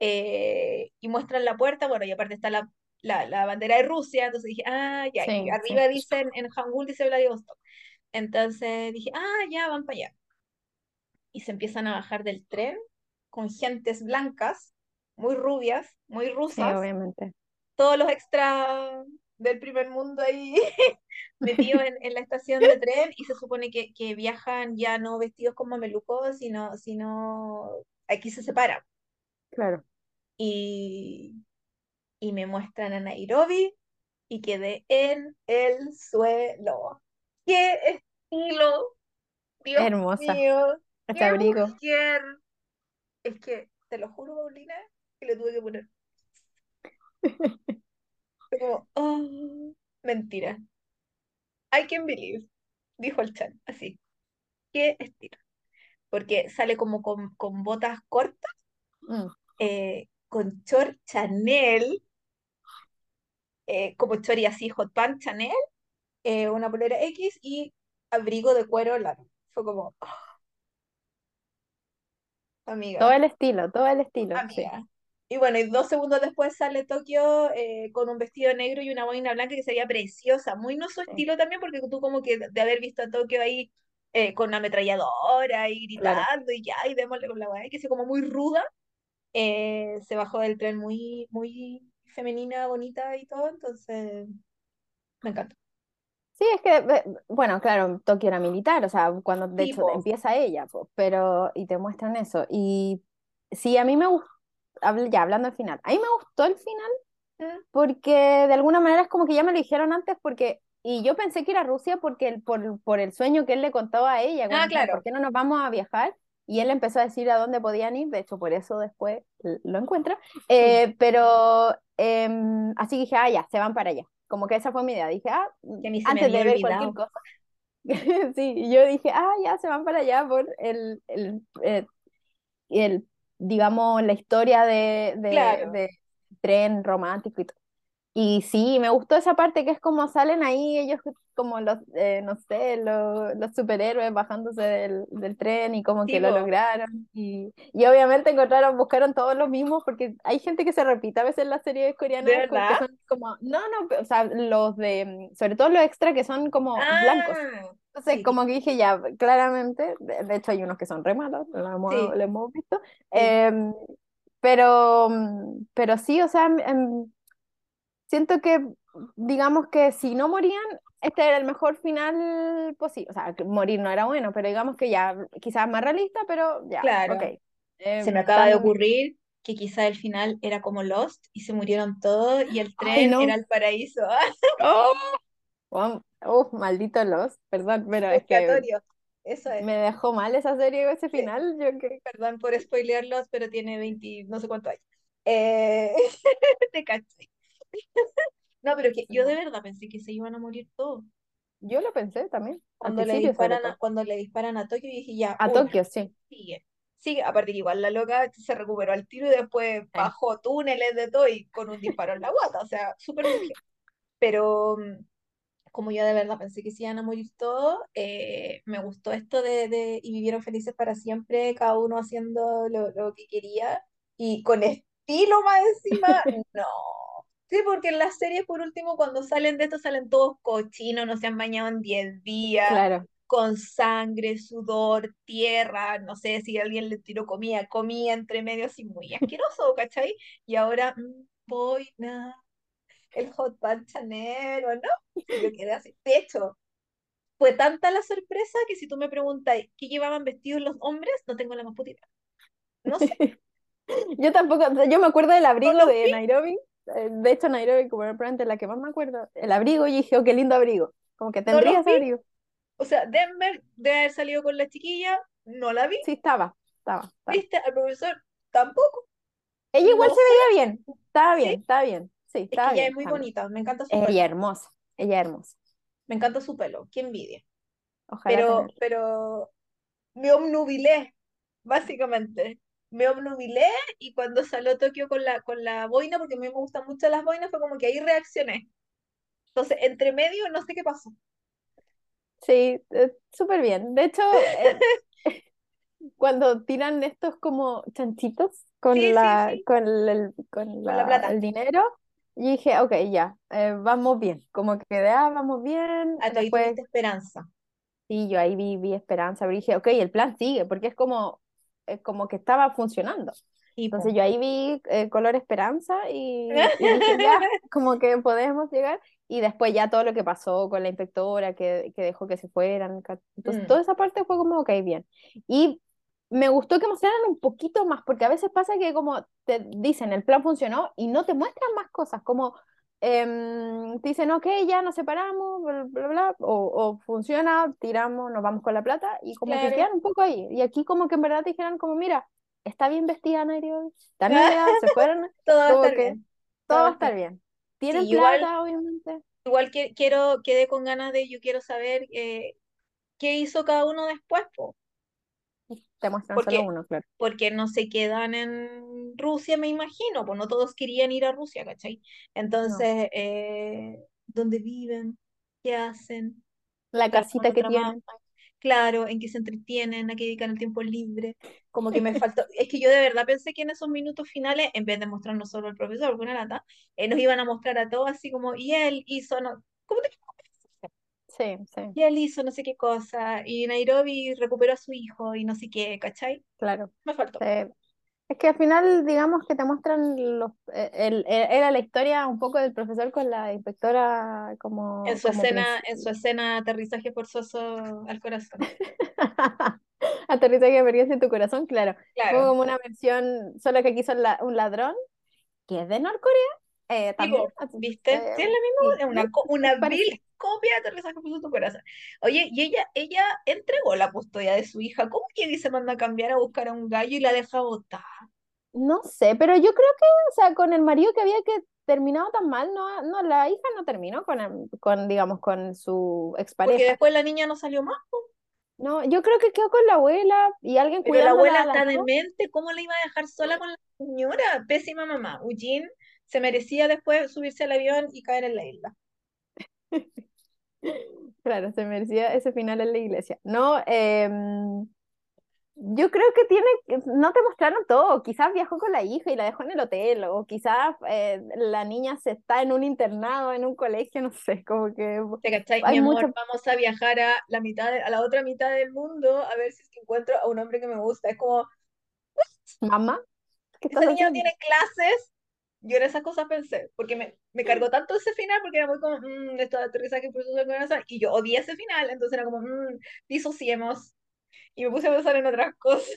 eh, y muestran la puerta, bueno, y aparte está la, la, la bandera de Rusia, entonces dije, ah, ya, sí, sí, arriba dicen, en Hangul dice Vladivostok. Entonces dije, ah, ya, van para allá y se empiezan a bajar del tren con gentes blancas, muy rubias, muy sí, rusas, obviamente, todos los extras del primer mundo ahí [LAUGHS] metidos en, en la estación de tren y se supone que, que viajan ya no vestidos como mamelucos, sino, sino aquí se separan. claro, Y, y me muestran a Nairobi y quedé en el suelo. ¡Qué estilo! Dios hermosa, mío, este qué abrigo, mujer. Es que, te lo juro, Paulina, que le tuve que poner. Como, oh, mentira. I can believe, dijo el Chan, así. Qué estilo. Porque sale como con, con botas cortas, mm, eh, con short Chanel, eh, como chori así, hot pants Chanel, eh, una polera X y abrigo de cuero largo. Fue como, oh, todo amiga. el estilo, todo el estilo, sí, amiga. Y bueno, y dos segundos después sale Tokio eh, con un vestido negro y una boina blanca que sería preciosa, muy no su sí, estilo también, porque tú como que de haber visto a Tokio ahí eh, con una ametralladora y claro. gritando y ya, y démosle con la weá, que sea como muy ruda, eh, se bajó del tren muy, muy femenina, bonita y todo, entonces me encanta. Sí, es que, bueno, claro, Tokio era militar, o sea, cuando de hecho empieza ella, pues, pero, y te muestran eso. Y sí, a mí me gustó, ya hablando al final, a mí me gustó el final mm, porque de alguna manera es como que ya me lo dijeron antes porque, y yo pensé que era Rusia porque el, por, por el sueño que él le contaba a ella, ah, dijeron, ¿por claro, qué no nos vamos a viajar? Y él empezó a decir a dónde podían ir, de hecho por eso después lo encuentra, Eh, pero em, así dije, ah, ya, se van para allá. Como que esa fue mi idea. Dije, ah, que antes de ver cualquier cosa. [LAUGHS] Sí, yo dije, ah, ya se van para allá por el, el, eh, el, digamos, la historia de, de, claro, de tren romántico y todo. Y sí, me gustó esa parte que es como salen ahí ellos como los, eh, no sé, los, los superhéroes bajándose del, del tren y como que lo lograron. Y, y obviamente encontraron, buscaron todos los mismos porque hay gente que se repite a veces en las series ¿de coreanas que verdad? son como, no, no, o sea, los de, sobre todo los extra que son como blancos. Ah, Entonces, sí, como que dije ya, claramente, de, de hecho hay unos que son re malos, lo hemos, sí, lo hemos visto. sí. Em, pero, pero sí, o sea, em, siento que, digamos que si no morían, este era el mejor final posible. O sea, morir no era bueno, pero digamos que ya, quizás más realista, pero ya. Claro, se Eh, me acaba de ocurrir que quizá el final era como Lost y se murieron todos y el Ay, tren era no. el paraíso. Oh, [LAUGHS] oh, uf, maldito los, perdón, pero es que. Eso es. me dejó mal esa serie, ese Sí, final. Yo que... perdón por spoilearlos, pero tiene 20, no sé cuánto hay. Eh, [LAUGHS] te caché. No, pero que yo de verdad pensé que se iban a morir todos. Yo lo pensé también, Cuando le disparan a, cuando le disparan a Tokio, dije ya, A una, Tokio, sí. sigue. Sigue, aparte que igual la loca se recuperó al tiro y después bajó túneles de todo y con un disparo en la guata, o sea, súper mujer. Pero mm, como yo de verdad pensé que se iban a morir todos, eh, me gustó esto de, de y vivieron felices para siempre, cada uno haciendo lo, lo que quería y con estilo más encima, [LAUGHS] no. Sí, porque en las series, por último, cuando salen de esto, salen todos cochinos, no se han bañado en 10 días, Claro. con sangre, sudor, tierra, no sé si alguien le tiró comida, comida entre medio, así muy asqueroso, ¿cachai? Y ahora, mm, voy, nada, el hot pan chanero, ¿no? Yo quedé así. De hecho, fue tanta la sorpresa que si tú me preguntas qué llevaban vestidos los hombres, no tengo la más putita. No sé, [LAUGHS] Yo tampoco, yo me acuerdo del abrigo de. Nairobi. Eh, De hecho, Nairobi, como era probablemente la que más me acuerdo, el abrigo, y dije, oh, qué lindo abrigo. Como que No tendría ese vi. abrigo. O sea, Denver debe haber salido con la chiquilla, no la vi. Sí, estaba, estaba, estaba. ¿Viste? Al profesor tampoco. Ella igual No se sé. veía bien, estaba bien, Sí, estaba bien, sí, es que estaba ella bien. es muy bien. bonita, me encanta su Ella pelo. hermosa, ella hermosa. Me encanta su pelo, qué envidia. Ojalá Pero, pero me obnubilé, básicamente. Me obnubilé y cuando salió Tokio con la, con la boina, porque a mí me gustan mucho las boinas, fue como que ahí reaccioné. Entonces, entre medio, no sé qué pasó. Sí, eh, súper bien. De hecho, eh, [LAUGHS] cuando tiran estos como chanchitos con sí, la, sí, con el, con con la la, plata. el dinero, y dije, ok, ya, eh, vamos bien. Como que de, ah, vamos bien. Ahí Después, esperanza. sí, yo ahí vi, vi esperanza, pero dije, ok, el plan sigue, porque es como, es como que estaba funcionando. Entonces Tipo. yo ahí vi eh, color esperanza y, [LAUGHS] y dije, ya, como que podemos llegar. Y después ya todo lo que pasó con la inspectora que, que dejó que se fueran. Entonces Mm, toda esa parte fue como, ok, bien. Y me gustó que mostraran un poquito más, porque a veces pasa que como te dicen, el plan funcionó y no te muestran más cosas, como em, te dicen, ok, ya nos separamos, bla, bla, bla, o, o funciona, tiramos, nos vamos con la plata, y como que claro. quedan un poco ahí. Y aquí como que en verdad te dijeran como, mira, está bien vestida Nairo, está se fueron, [LAUGHS] Todo va a estar que bien. Todo todo va a estar bien. bien. Sí, Tienen igual, plata, obviamente. igual que quiero, quedé con ganas de, yo quiero saber eh, qué hizo cada uno después, po. Te muestran solo Porque, uno, claro. porque no se quedan en Rusia, me imagino, pues no todos querían ir a Rusia, ¿cachai? No. Entonces, eh, ¿dónde viven? ¿Qué hacen? La ¿De alguna casita que tienen. Claro, en qué se entretienen, a qué dedican el tiempo libre. Como que me [LAUGHS] faltó, es que yo de verdad pensé que en esos minutos finales, en vez de mostrarnos solo al profesor, porque una lata, eh, nos iban a mostrar a todos así como, y él hizo, no, ¿cómo te Sí, sí, Y él hizo no sé qué cosa, y Nairobi recuperó a su hijo y no sé qué, ¿cachai? claro. Me faltó. Sí. Es que al final, digamos que te muestran los, eh, el, el- era la historia un poco del profesor con la inspectora En como, su como escena, en su escena aterrizaje forzoso al corazón. [LAUGHS] Aterrizaje de emergencia en tu corazón, claro. Fue Claro. como una versión, solo que aquí son la- un ladrón, que es de Norcorea, eh, también. ¿viste? eh, Sí, es la misma, una, una vil copia de aterrizaje forzoso a tu corazón. Oye, y ella, ella entregó la custodia de su hija. ¿Cómo que se manda a cambiar a buscar a un gallo y la deja botar? No sé, pero yo creo que, o sea, con el marido que había que terminado tan mal, no, no, la hija no terminó con, el- con digamos, con su Porque expareja. después la niña no salió más. No, yo creo que quedó con la abuela y alguien Pero la abuela está demente, ¿cómo la iba a dejar sola con la señora? Pésima mamá. Eugene se merecía después subirse al avión y caer en la isla. [LAUGHS] Claro, se merecía ese final en la iglesia. No, em, yo creo que tiene, no te mostraron todo. Quizás viajó con la hija y la dejó en el hotel, o quizás eh, la niña se está en un internado, en un colegio, [LAUGHS] no sé, como que ¿Te cachai? Mi hay amor, mucho. vamos a viajar a la mitad, de- a la otra mitad del mundo a ver si es que encuentro a un hombre que me gusta. Es como, Mamá, ¿qué esa niña no tiene clases. Yo en esas cosas pensé, porque me, me cargó tanto ese final, porque era muy como, mmm, esto de aterrizaje por su corazón, y yo odié ese final, entonces era como, mmm, disociemos. Y me puse a pensar en otras cosas.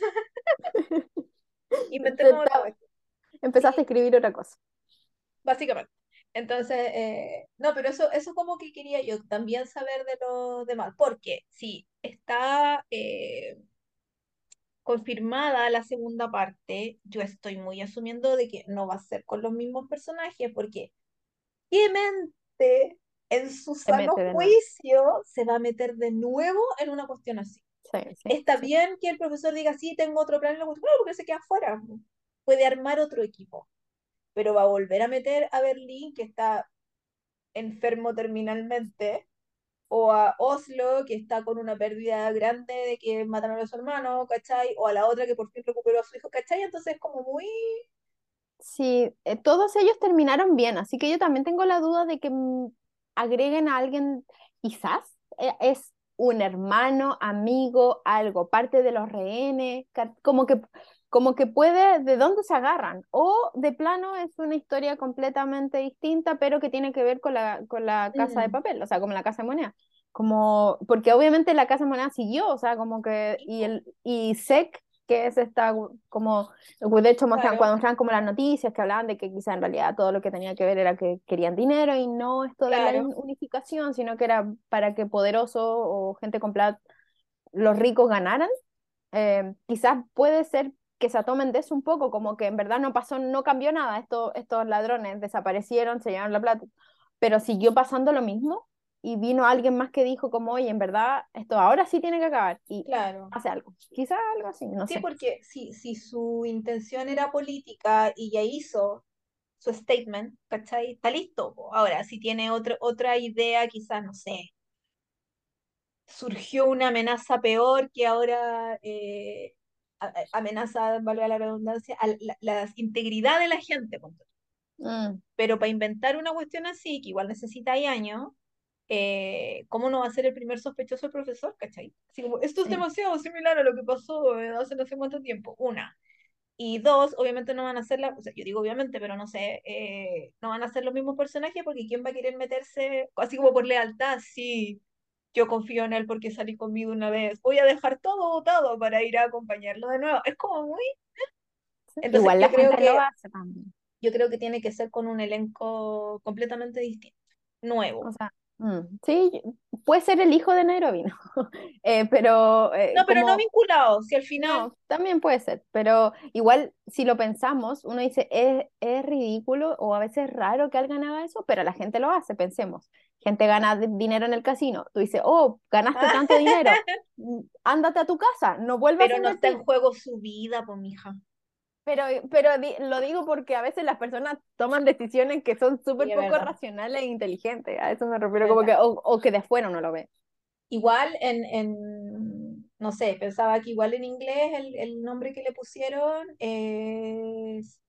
[LAUGHS] Inventé como vez. Empezaste a escribir otra cosa. básicamente. Entonces, eh, no, pero eso, eso como que quería yo también saber de los demás, porque si está eh, confirmada la segunda parte, yo estoy muy asumiendo de que no va a ser con los mismos personajes, porque ¿qué mente en su Se sano juicio se va a meter de nuevo en una cuestión así? Sí, sí, Está sí. bien que el profesor diga, sí, tengo otro plan, en la cuestión, porque se queda afuera, puede armar otro equipo, pero va a volver a meter a Berlín, que está enfermo terminalmente, o a Oslo, que está con una pérdida grande de que mataron a su hermano, ¿cachai? O a la otra que por fin recuperó a su hijo, ¿cachai? Entonces es como muy... Sí, eh, todos ellos terminaron bien, así que yo también tengo la duda de que mm, agreguen a alguien, quizás eh, es un hermano, amigo, algo, parte de los rehenes, como que, como que puede, ¿de dónde se agarran? O de plano es una historia completamente distinta, pero que tiene que ver con la, con la casa de Mm, papel, o sea, como la casa de moneda. Como, porque obviamente la casa de moneda siguió, o sea, como que, y el, y SEC, que es esta, como De hecho, claro, cuando mostraban como las noticias que hablaban de que quizá en realidad todo lo que tenía que ver era que querían dinero y no esto de la claro, unificación, sino que era para que poderosos o gente con plata, los ricos ganaran. Eh, quizás puede ser que se tomen de eso un poco, como que en verdad no pasó, no cambió nada, estos, estos ladrones desaparecieron, se llevaron la plata, pero siguió pasando lo mismo y vino alguien más que dijo como, oye, en verdad esto ahora sí tiene que acabar y claro. hace algo, quizás algo así, no Sí, sé. porque si, si su intención era política y ya hizo su statement, ¿cachai? Está listo. Ahora, si tiene otro, otra idea, quizás, no sé, surgió una amenaza peor que ahora eh, amenaza, valga la redundancia, a la, la integridad de la gente. Mm, Pero para inventar una cuestión así, que igual necesita años, eh, ¿cómo no va a ser el primer sospechoso el profesor? ¿Cachai? Así como, esto es sí. demasiado similar a lo que pasó eh, hace no sé cuánto tiempo. Una. Y dos, obviamente no van a ser la, o sea, yo digo obviamente, pero no sé, eh, no van a ser los mismos personajes porque ¿quién va a querer meterse, así como por lealtad? Sí, yo confío en él porque salí conmigo una vez, voy a dejar todo votado para ir a acompañarlo de nuevo. Es como muy... Entonces Igual la yo creo gente lo que, hace también. yo creo que tiene que ser con un elenco completamente distinto, O nuevo. sea, mm, sí, puede ser el hijo de Nairobi, ¿no? [LAUGHS] Eh, pero No, eh, pero no vinculado, si al final, no, también puede ser. Pero igual, si lo pensamos, uno dice, es, es ridículo o a veces raro que alguien haga eso, pero la gente lo hace, pensemos. Gente gana di- dinero en el casino. Tú dices, oh, ganaste tanto [LAUGHS] dinero, mm, ándate a tu casa, no vuelvas a pero no está en juego su vida, pues mija. Pero, pero lo digo porque a veces las personas toman decisiones que son Sí, súper es poco verdad, racionales e inteligentes. A eso me refiero como que, o, o que de afuera uno lo ve. Igual en, en, no sé, pensaba que igual en inglés el, el nombre que le pusieron es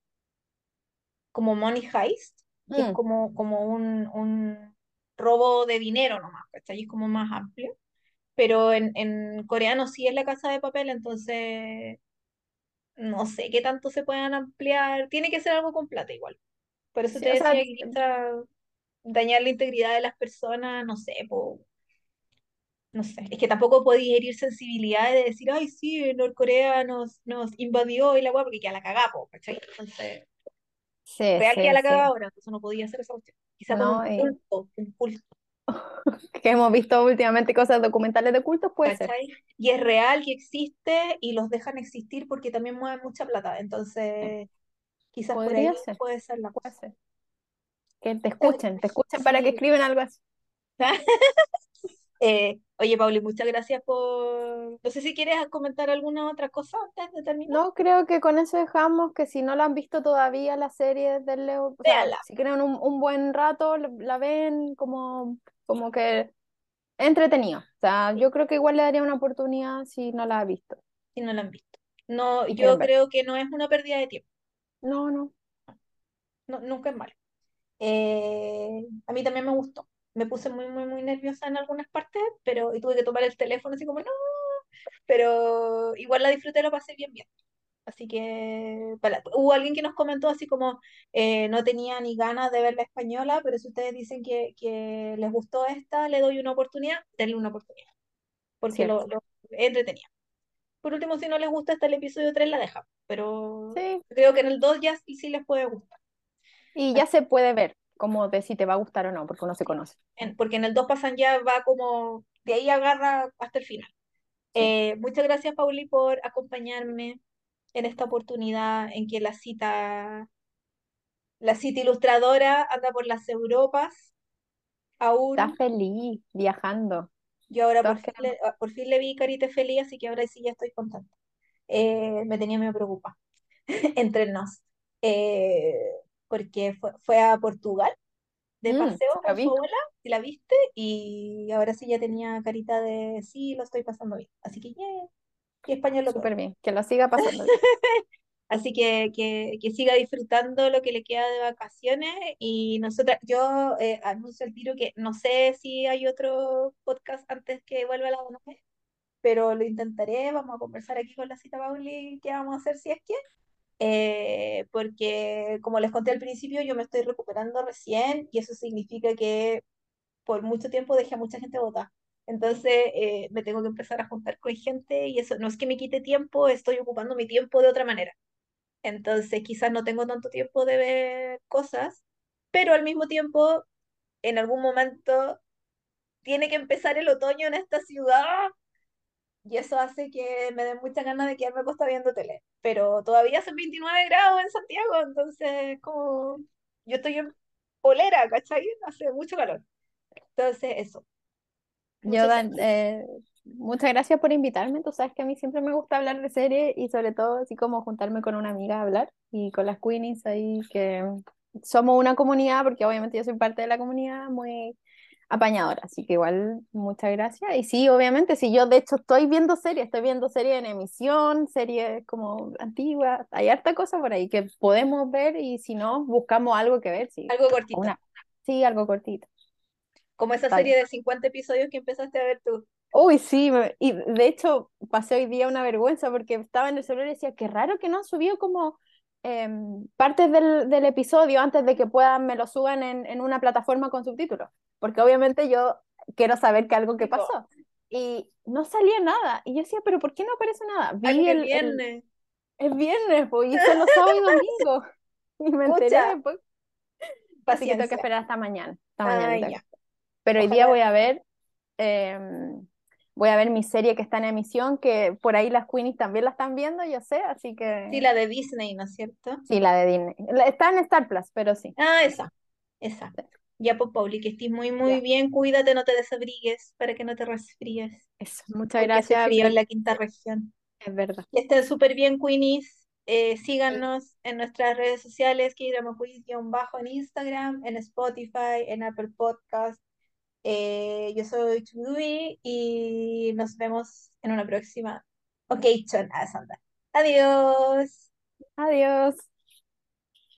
como Money Heist, que es Mm, como, como un, un robo de dinero nomás, ¿cachai? Es como más amplio. Pero en, en coreano sí es la casa de papel, entonces no sé qué tanto se puedan ampliar. Tiene que ser algo con plata igual. Por eso sí, te sea, que quizá dañar la integridad de las personas, no sé, po, no sé, es que tampoco podéis herir sensibilidades de decir, ay, sí, Norcorea nos, nos invadió y la weá, porque ya la cagamos, ¿cachai? Entonces, sí, real que sí, la sí. ahora, entonces no podía hacer esa cuestión. Quizá por un ¿No? Y culto, un culto, [LAUGHS] que hemos visto últimamente cosas documentales de cultos, puede ser. Y es real que existe y los dejan existir porque también mueven mucha plata, entonces quizás por ahí Podría ser, puede ser la puede cosa. ser. Que te escuchen, te escuchen para que escriben algo así. [LAUGHS] Eh, oye, Pauli, muchas gracias por... No sé si quieres comentar alguna otra cosa antes de terminar. No, creo que con eso dejamos que si no la han visto todavía la serie del Leo, o sea, Véala, si quieren un, un buen rato, la ven como, como que entretenido. O sea, yo creo que igual le daría una oportunidad si no la ha visto si no la han visto. No, yo creo que no es una pérdida de tiempo, No, no. no, nunca es malo. Eh, a mí también me gustó. Me puse muy, muy, muy nerviosa en algunas partes, pero y tuve que tomar el teléfono así como, no, pero igual la disfruté, lo pasé bien, bien. Así que para- hubo alguien que nos comentó así como eh, no tenía ni ganas de ver la española, pero si ustedes dicen que, que les gustó esta, le doy una oportunidad, denle una oportunidad, porque lo, lo es entretenida. Por último, si no les gusta hasta el episodio 3 la dejan, pero Sí, creo que en el 2 ya sí, sí les puede gustar. y ya se puede ver como de si te va a gustar o no, porque uno se conoce. en- porque en el 2 pasan ya, va como, de ahí agarra hasta el final. Sí. Eh, muchas gracias, Pauli, por acompañarme en esta oportunidad en que la cita, la cita ilustradora anda por las Europas Está aún. feliz viajando. Yo ahora por fin le, ah, por fin le vi carita feliz, así que ahora sí ya estoy contenta. Eh, me tenía medio preocupada, [LAUGHS] entre nos, eh, porque fue, fue a Portugal de Mm, paseo con su vi. abuela, y la viste, y ahora sí ya tenía carita de sí, lo estoy pasando bien. Así que, yeah, y español lo. Súper bien. Que lo siga pasando bien. [LAUGHS] Así que, que, que siga disfrutando lo que le queda de vacaciones y nosotras, yo eh, anuncio el tiro que no sé si hay otro podcast antes que vuelva la ONU, pero lo intentaré, vamos a conversar aquí con la cita Pauli qué vamos a hacer si es que, eh, porque como les conté al principio, yo me estoy recuperando recién y eso significa que por mucho tiempo dejé a mucha gente votar. Entonces eh, me tengo que empezar a juntar con gente y eso no es que me quite tiempo, estoy ocupando mi tiempo de otra manera. Entonces quizás no tengo tanto tiempo de ver cosas, pero al mismo tiempo, en algún momento, tiene que empezar el otoño en esta ciudad y eso hace que me den muchas ganas de quedarme acostada viendo tele. Pero todavía son 29 grados en Santiago, entonces como yo estoy en polera, ¿cachai? Hace mucho calor. Entonces, eso. Yo, Muchas Dan, gracias. eh, muchas gracias por invitarme. Tú sabes que a mí siempre me gusta hablar de series y sobre todo así como juntarme con una amiga a hablar y con las Queenies ahí que somos una comunidad, porque obviamente yo soy parte de la comunidad muy apañadora, así que igual muchas gracias. Y sí, obviamente, si yo de hecho estoy viendo series, estoy viendo series en emisión, series como antiguas, hay harta cosa por ahí que podemos ver y si no, buscamos algo que ver, sí. Algo cortito. Una, sí, algo cortito. Como esa serie de 50 episodios que empezaste a ver tú. Uy, sí, y de hecho pasé hoy día una vergüenza porque estaba en el celular y decía, qué raro que no han subido como em, partes del, del episodio antes de que puedan, me lo suban en, en una plataforma con subtítulos, porque obviamente yo quiero saber que algo que pasó. Y no salía nada. Y yo decía, pero ¿por qué no aparece nada? Vi el, el, viernes. el viernes, pues, y son los sábados y [LAUGHS] domingos. Y me enteré después. Así que tengo que esperar hasta mañana. Hasta Ay, Pero hoy día voy a ver, em, voy a ver mi serie que está en emisión, que por ahí las Queenies también la están viendo, yo sé, así que Sí, la de Disney, ¿no es cierto? sí, la de Disney. Está en Star Plus, pero sí. Ah, esa. Esa. Ya, pues, Pauli, que estés muy, muy Ya, bien. Cuídate, no te desabrigues para que no te resfríes. eso. Muchas Porque hace gracias, frío en la quinta región. Es verdad. Que estén súper bien, Queenies. Eh, Sí. síganos en nuestras redes sociales, que bajo en Instagram, en Spotify, en Apple Podcast. Eh, yo soy Chudui y nos vemos en una próxima Sandra. Adiós. Adiós.